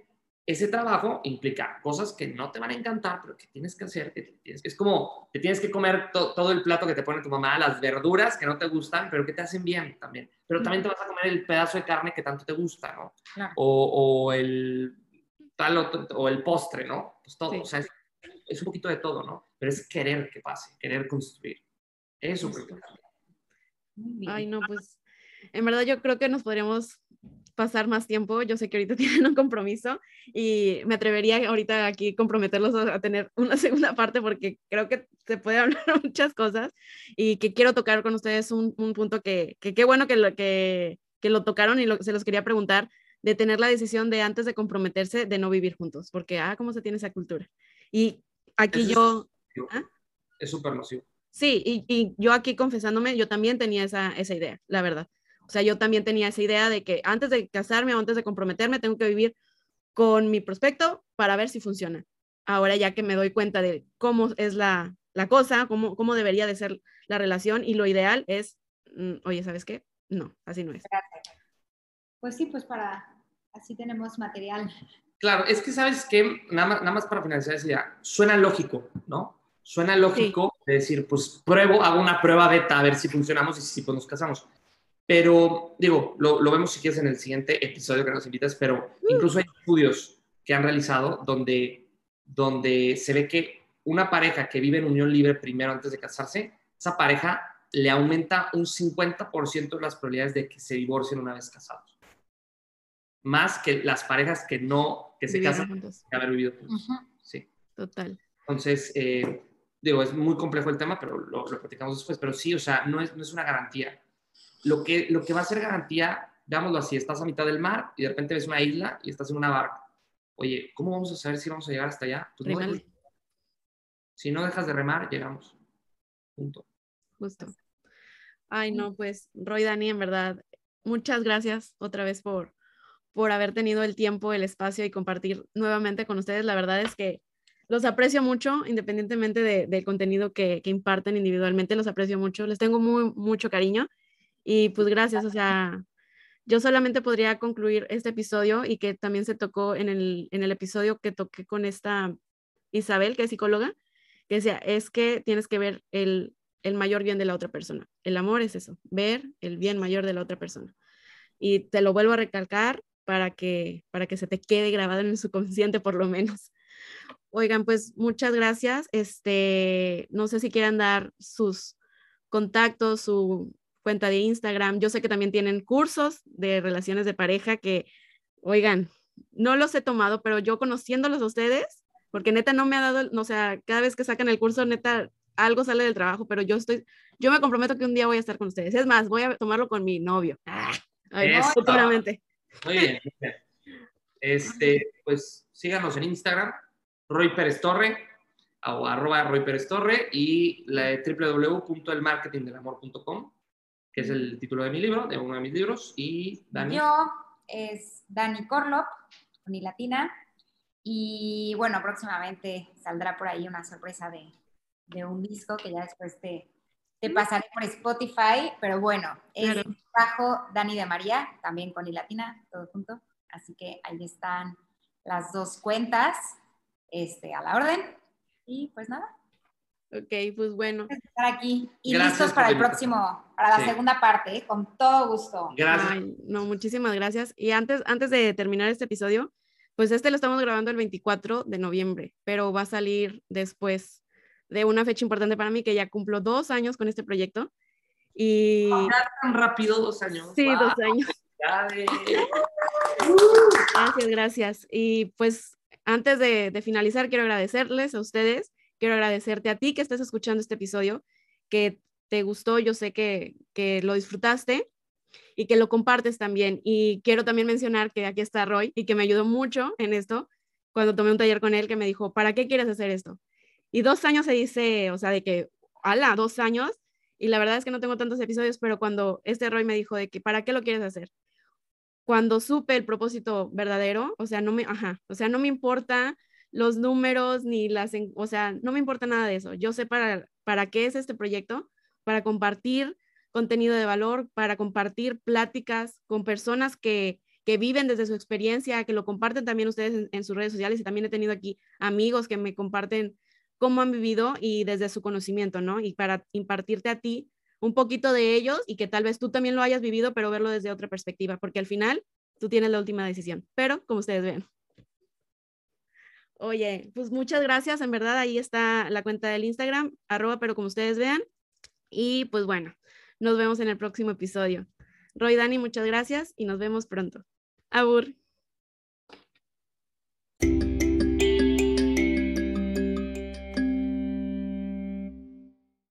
ese trabajo implica cosas que no te van a encantar, pero que tienes que hacer. que te tienes- es como te tienes que comer to- todo el plato que te pone tu mamá, las verduras que no te gustan, pero que te hacen bien también. Pero también te vas a comer el pedazo de carne que tanto te gusta, ¿no? Claro. o, o el tal o el postre, ¿no? Pues todo, Sí. o sea, es, es un poquito de todo, ¿no? Pero es querer que pase, querer construir. Eso creo que. Ay, no, pues en verdad yo creo que nos podríamos pasar más tiempo. Yo sé que ahorita tienen un compromiso y me atrevería ahorita aquí comprometerlos a a tener una segunda parte porque creo que se puede hablar muchas cosas y que quiero tocar con ustedes un, un punto que que qué bueno que lo, que, que lo tocaron y lo, se los quería preguntar de tener la decisión de antes de comprometerse de no vivir juntos, porque, ah, ¿cómo se tiene esa cultura? Y aquí Eso es yo... nocivo. ¿Ah? Es súper nocivo. Sí, y, y yo aquí confesándome, yo también tenía esa, esa idea, la verdad. O sea, yo también tenía esa idea de que antes de casarme o antes de comprometerme, tengo que vivir con mi prospecto para ver si funciona. Ahora ya que me doy cuenta de cómo es la, la cosa, cómo, cómo debería de ser la relación y lo ideal es, mm, oye, ¿sabes qué? No, así no es. Pues sí, pues para, así tenemos material. Claro, es que sabes que, nada más, nada más para finalizar esa idea, suena lógico, ¿no? Suena lógico de decir, pues pruebo, hago una prueba beta a ver si funcionamos y si pues, nos casamos. Pero, digo, lo, lo vemos si quieres en el siguiente episodio que nos invitas, pero incluso hay estudios que han realizado donde, donde se ve que una pareja que vive en unión libre primero antes de casarse, esa pareja le aumenta un 50% las probabilidades de que se divorcien una vez casados. Más que las parejas que no, que se Vivieron casan sin haber vivido juntos. Ujú. Sí. Total. Entonces, eh, digo, es muy complejo el tema, pero lo, lo platicamos después. Pero sí, o sea, no es, no es una garantía. lo que, lo que va a ser garantía, veámoslo así, estás a mitad del mar y de repente ves una isla y estás en una barca. Oye, ¿cómo vamos a saber si vamos a llegar hasta allá? Pues no, si no dejas de remar, llegamos. Punto. Justo. Ay, no, pues Roy Dani, en verdad, muchas gracias otra vez por, por haber tenido el tiempo, el espacio y compartir nuevamente con ustedes. La verdad es que los aprecio mucho, independientemente del contenido que, que, imparten individualmente, los aprecio mucho, les tengo muy, mucho cariño y pues gracias, o sea, yo solamente podría concluir este episodio y que también se tocó en el, en el episodio que toqué con esta Isabel, que es psicóloga, que decía, es que tienes que ver el, el mayor bien de la otra persona. El amor es eso, ver el bien mayor de la otra persona. Y te lo vuelvo a recalcar para que, para que se te quede grabado en el subconsciente por lo menos. Oigan, pues muchas gracias. Este, no sé si quieran dar sus contactos, su cuenta de Instagram. Yo sé que también tienen cursos de relaciones de pareja que, oigan, no los he tomado, pero yo conociéndolos a ustedes, porque neta no me ha dado, o sea, cada vez que sacan el curso, neta, algo sale del trabajo, pero yo estoy, yo me comprometo que un día voy a estar con ustedes. Es más, voy a tomarlo con mi novio. Ah, futuramente. Muy bien. Este, pues síganos en Instagram, Roy Pérez Torre, o arroba Roy Pérez Torre, y la www.elmarketingdelamor.com, que es el título de mi libro, de uno de mis libros, y Dani. Yo es Dani Corlop, con latina, y bueno, próximamente saldrá por ahí una sorpresa de, de un disco que ya después te, te pasaré por Spotify, pero bueno, es bajo Dani de María, también con latina, todo junto. Así que ahí están las dos cuentas este, a la orden. Y pues nada. Ok, pues bueno. Estar aquí y listos para el próximo, para la segunda parte, ¿eh? con todo gusto. Gracias. no, muchísimas gracias. Y antes, antes de terminar este episodio, pues este lo estamos grabando el 24 de noviembre, pero va a salir después de una fecha importante para mí, que ya cumplo dos años con este proyecto. Y... tan rápido dos años. Sí, dos años. gracias, gracias. Y pues antes de, finalizar, quiero agradecerles a ustedes, quiero agradecerte a ti que estás escuchando este episodio, que te gustó, yo sé que, que lo disfrutaste y que lo compartes también. Y quiero también mencionar que aquí está Roy y que me ayudó mucho en esto cuando tomé un taller con él que me dijo, ¿para qué quieres hacer esto? Y dos años se dice, o sea, de que, ala, dos años. Y la verdad es que no tengo tantos episodios, pero cuando este Roy me dijo de que, ¿para qué lo quieres hacer? Cuando supe el propósito verdadero, o sea, no me, ajá, o sea, no me importa los números ni las, o sea, no me importa nada de eso. Yo sé para, para qué es este proyecto, para compartir contenido de valor, para compartir pláticas con personas que, que viven desde su experiencia, que lo comparten también ustedes en, en, sus redes sociales y también he tenido aquí amigos que me comparten cómo han vivido y desde su conocimiento, ¿no? Y para impartirte a ti un poquito de ellos y que tal vez tú también lo hayas vivido, pero verlo desde otra perspectiva, porque al final tú tienes la última decisión, pero como ustedes ven. Oye, pues muchas gracias, en verdad ahí está la cuenta del Instagram, arroba, pero como ustedes vean. Y pues bueno, nos vemos en el próximo episodio. Roy Dani, muchas gracias y nos vemos pronto. Abur.